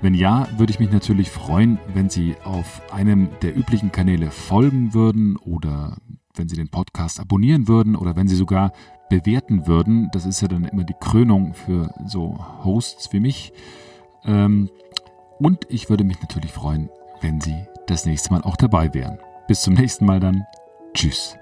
Wenn ja, würde ich mich natürlich freuen, wenn Sie auf einem der üblichen Kanäle folgen würden oder wenn Sie den Podcast abonnieren würden oder wenn Sie sogar bewerten würden. Das ist ja dann immer die Krönung für so Hosts wie mich. Ähm, und ich würde mich natürlich freuen, wenn Sie das nächste Mal auch dabei wären. Bis zum nächsten Mal dann. Tschüss.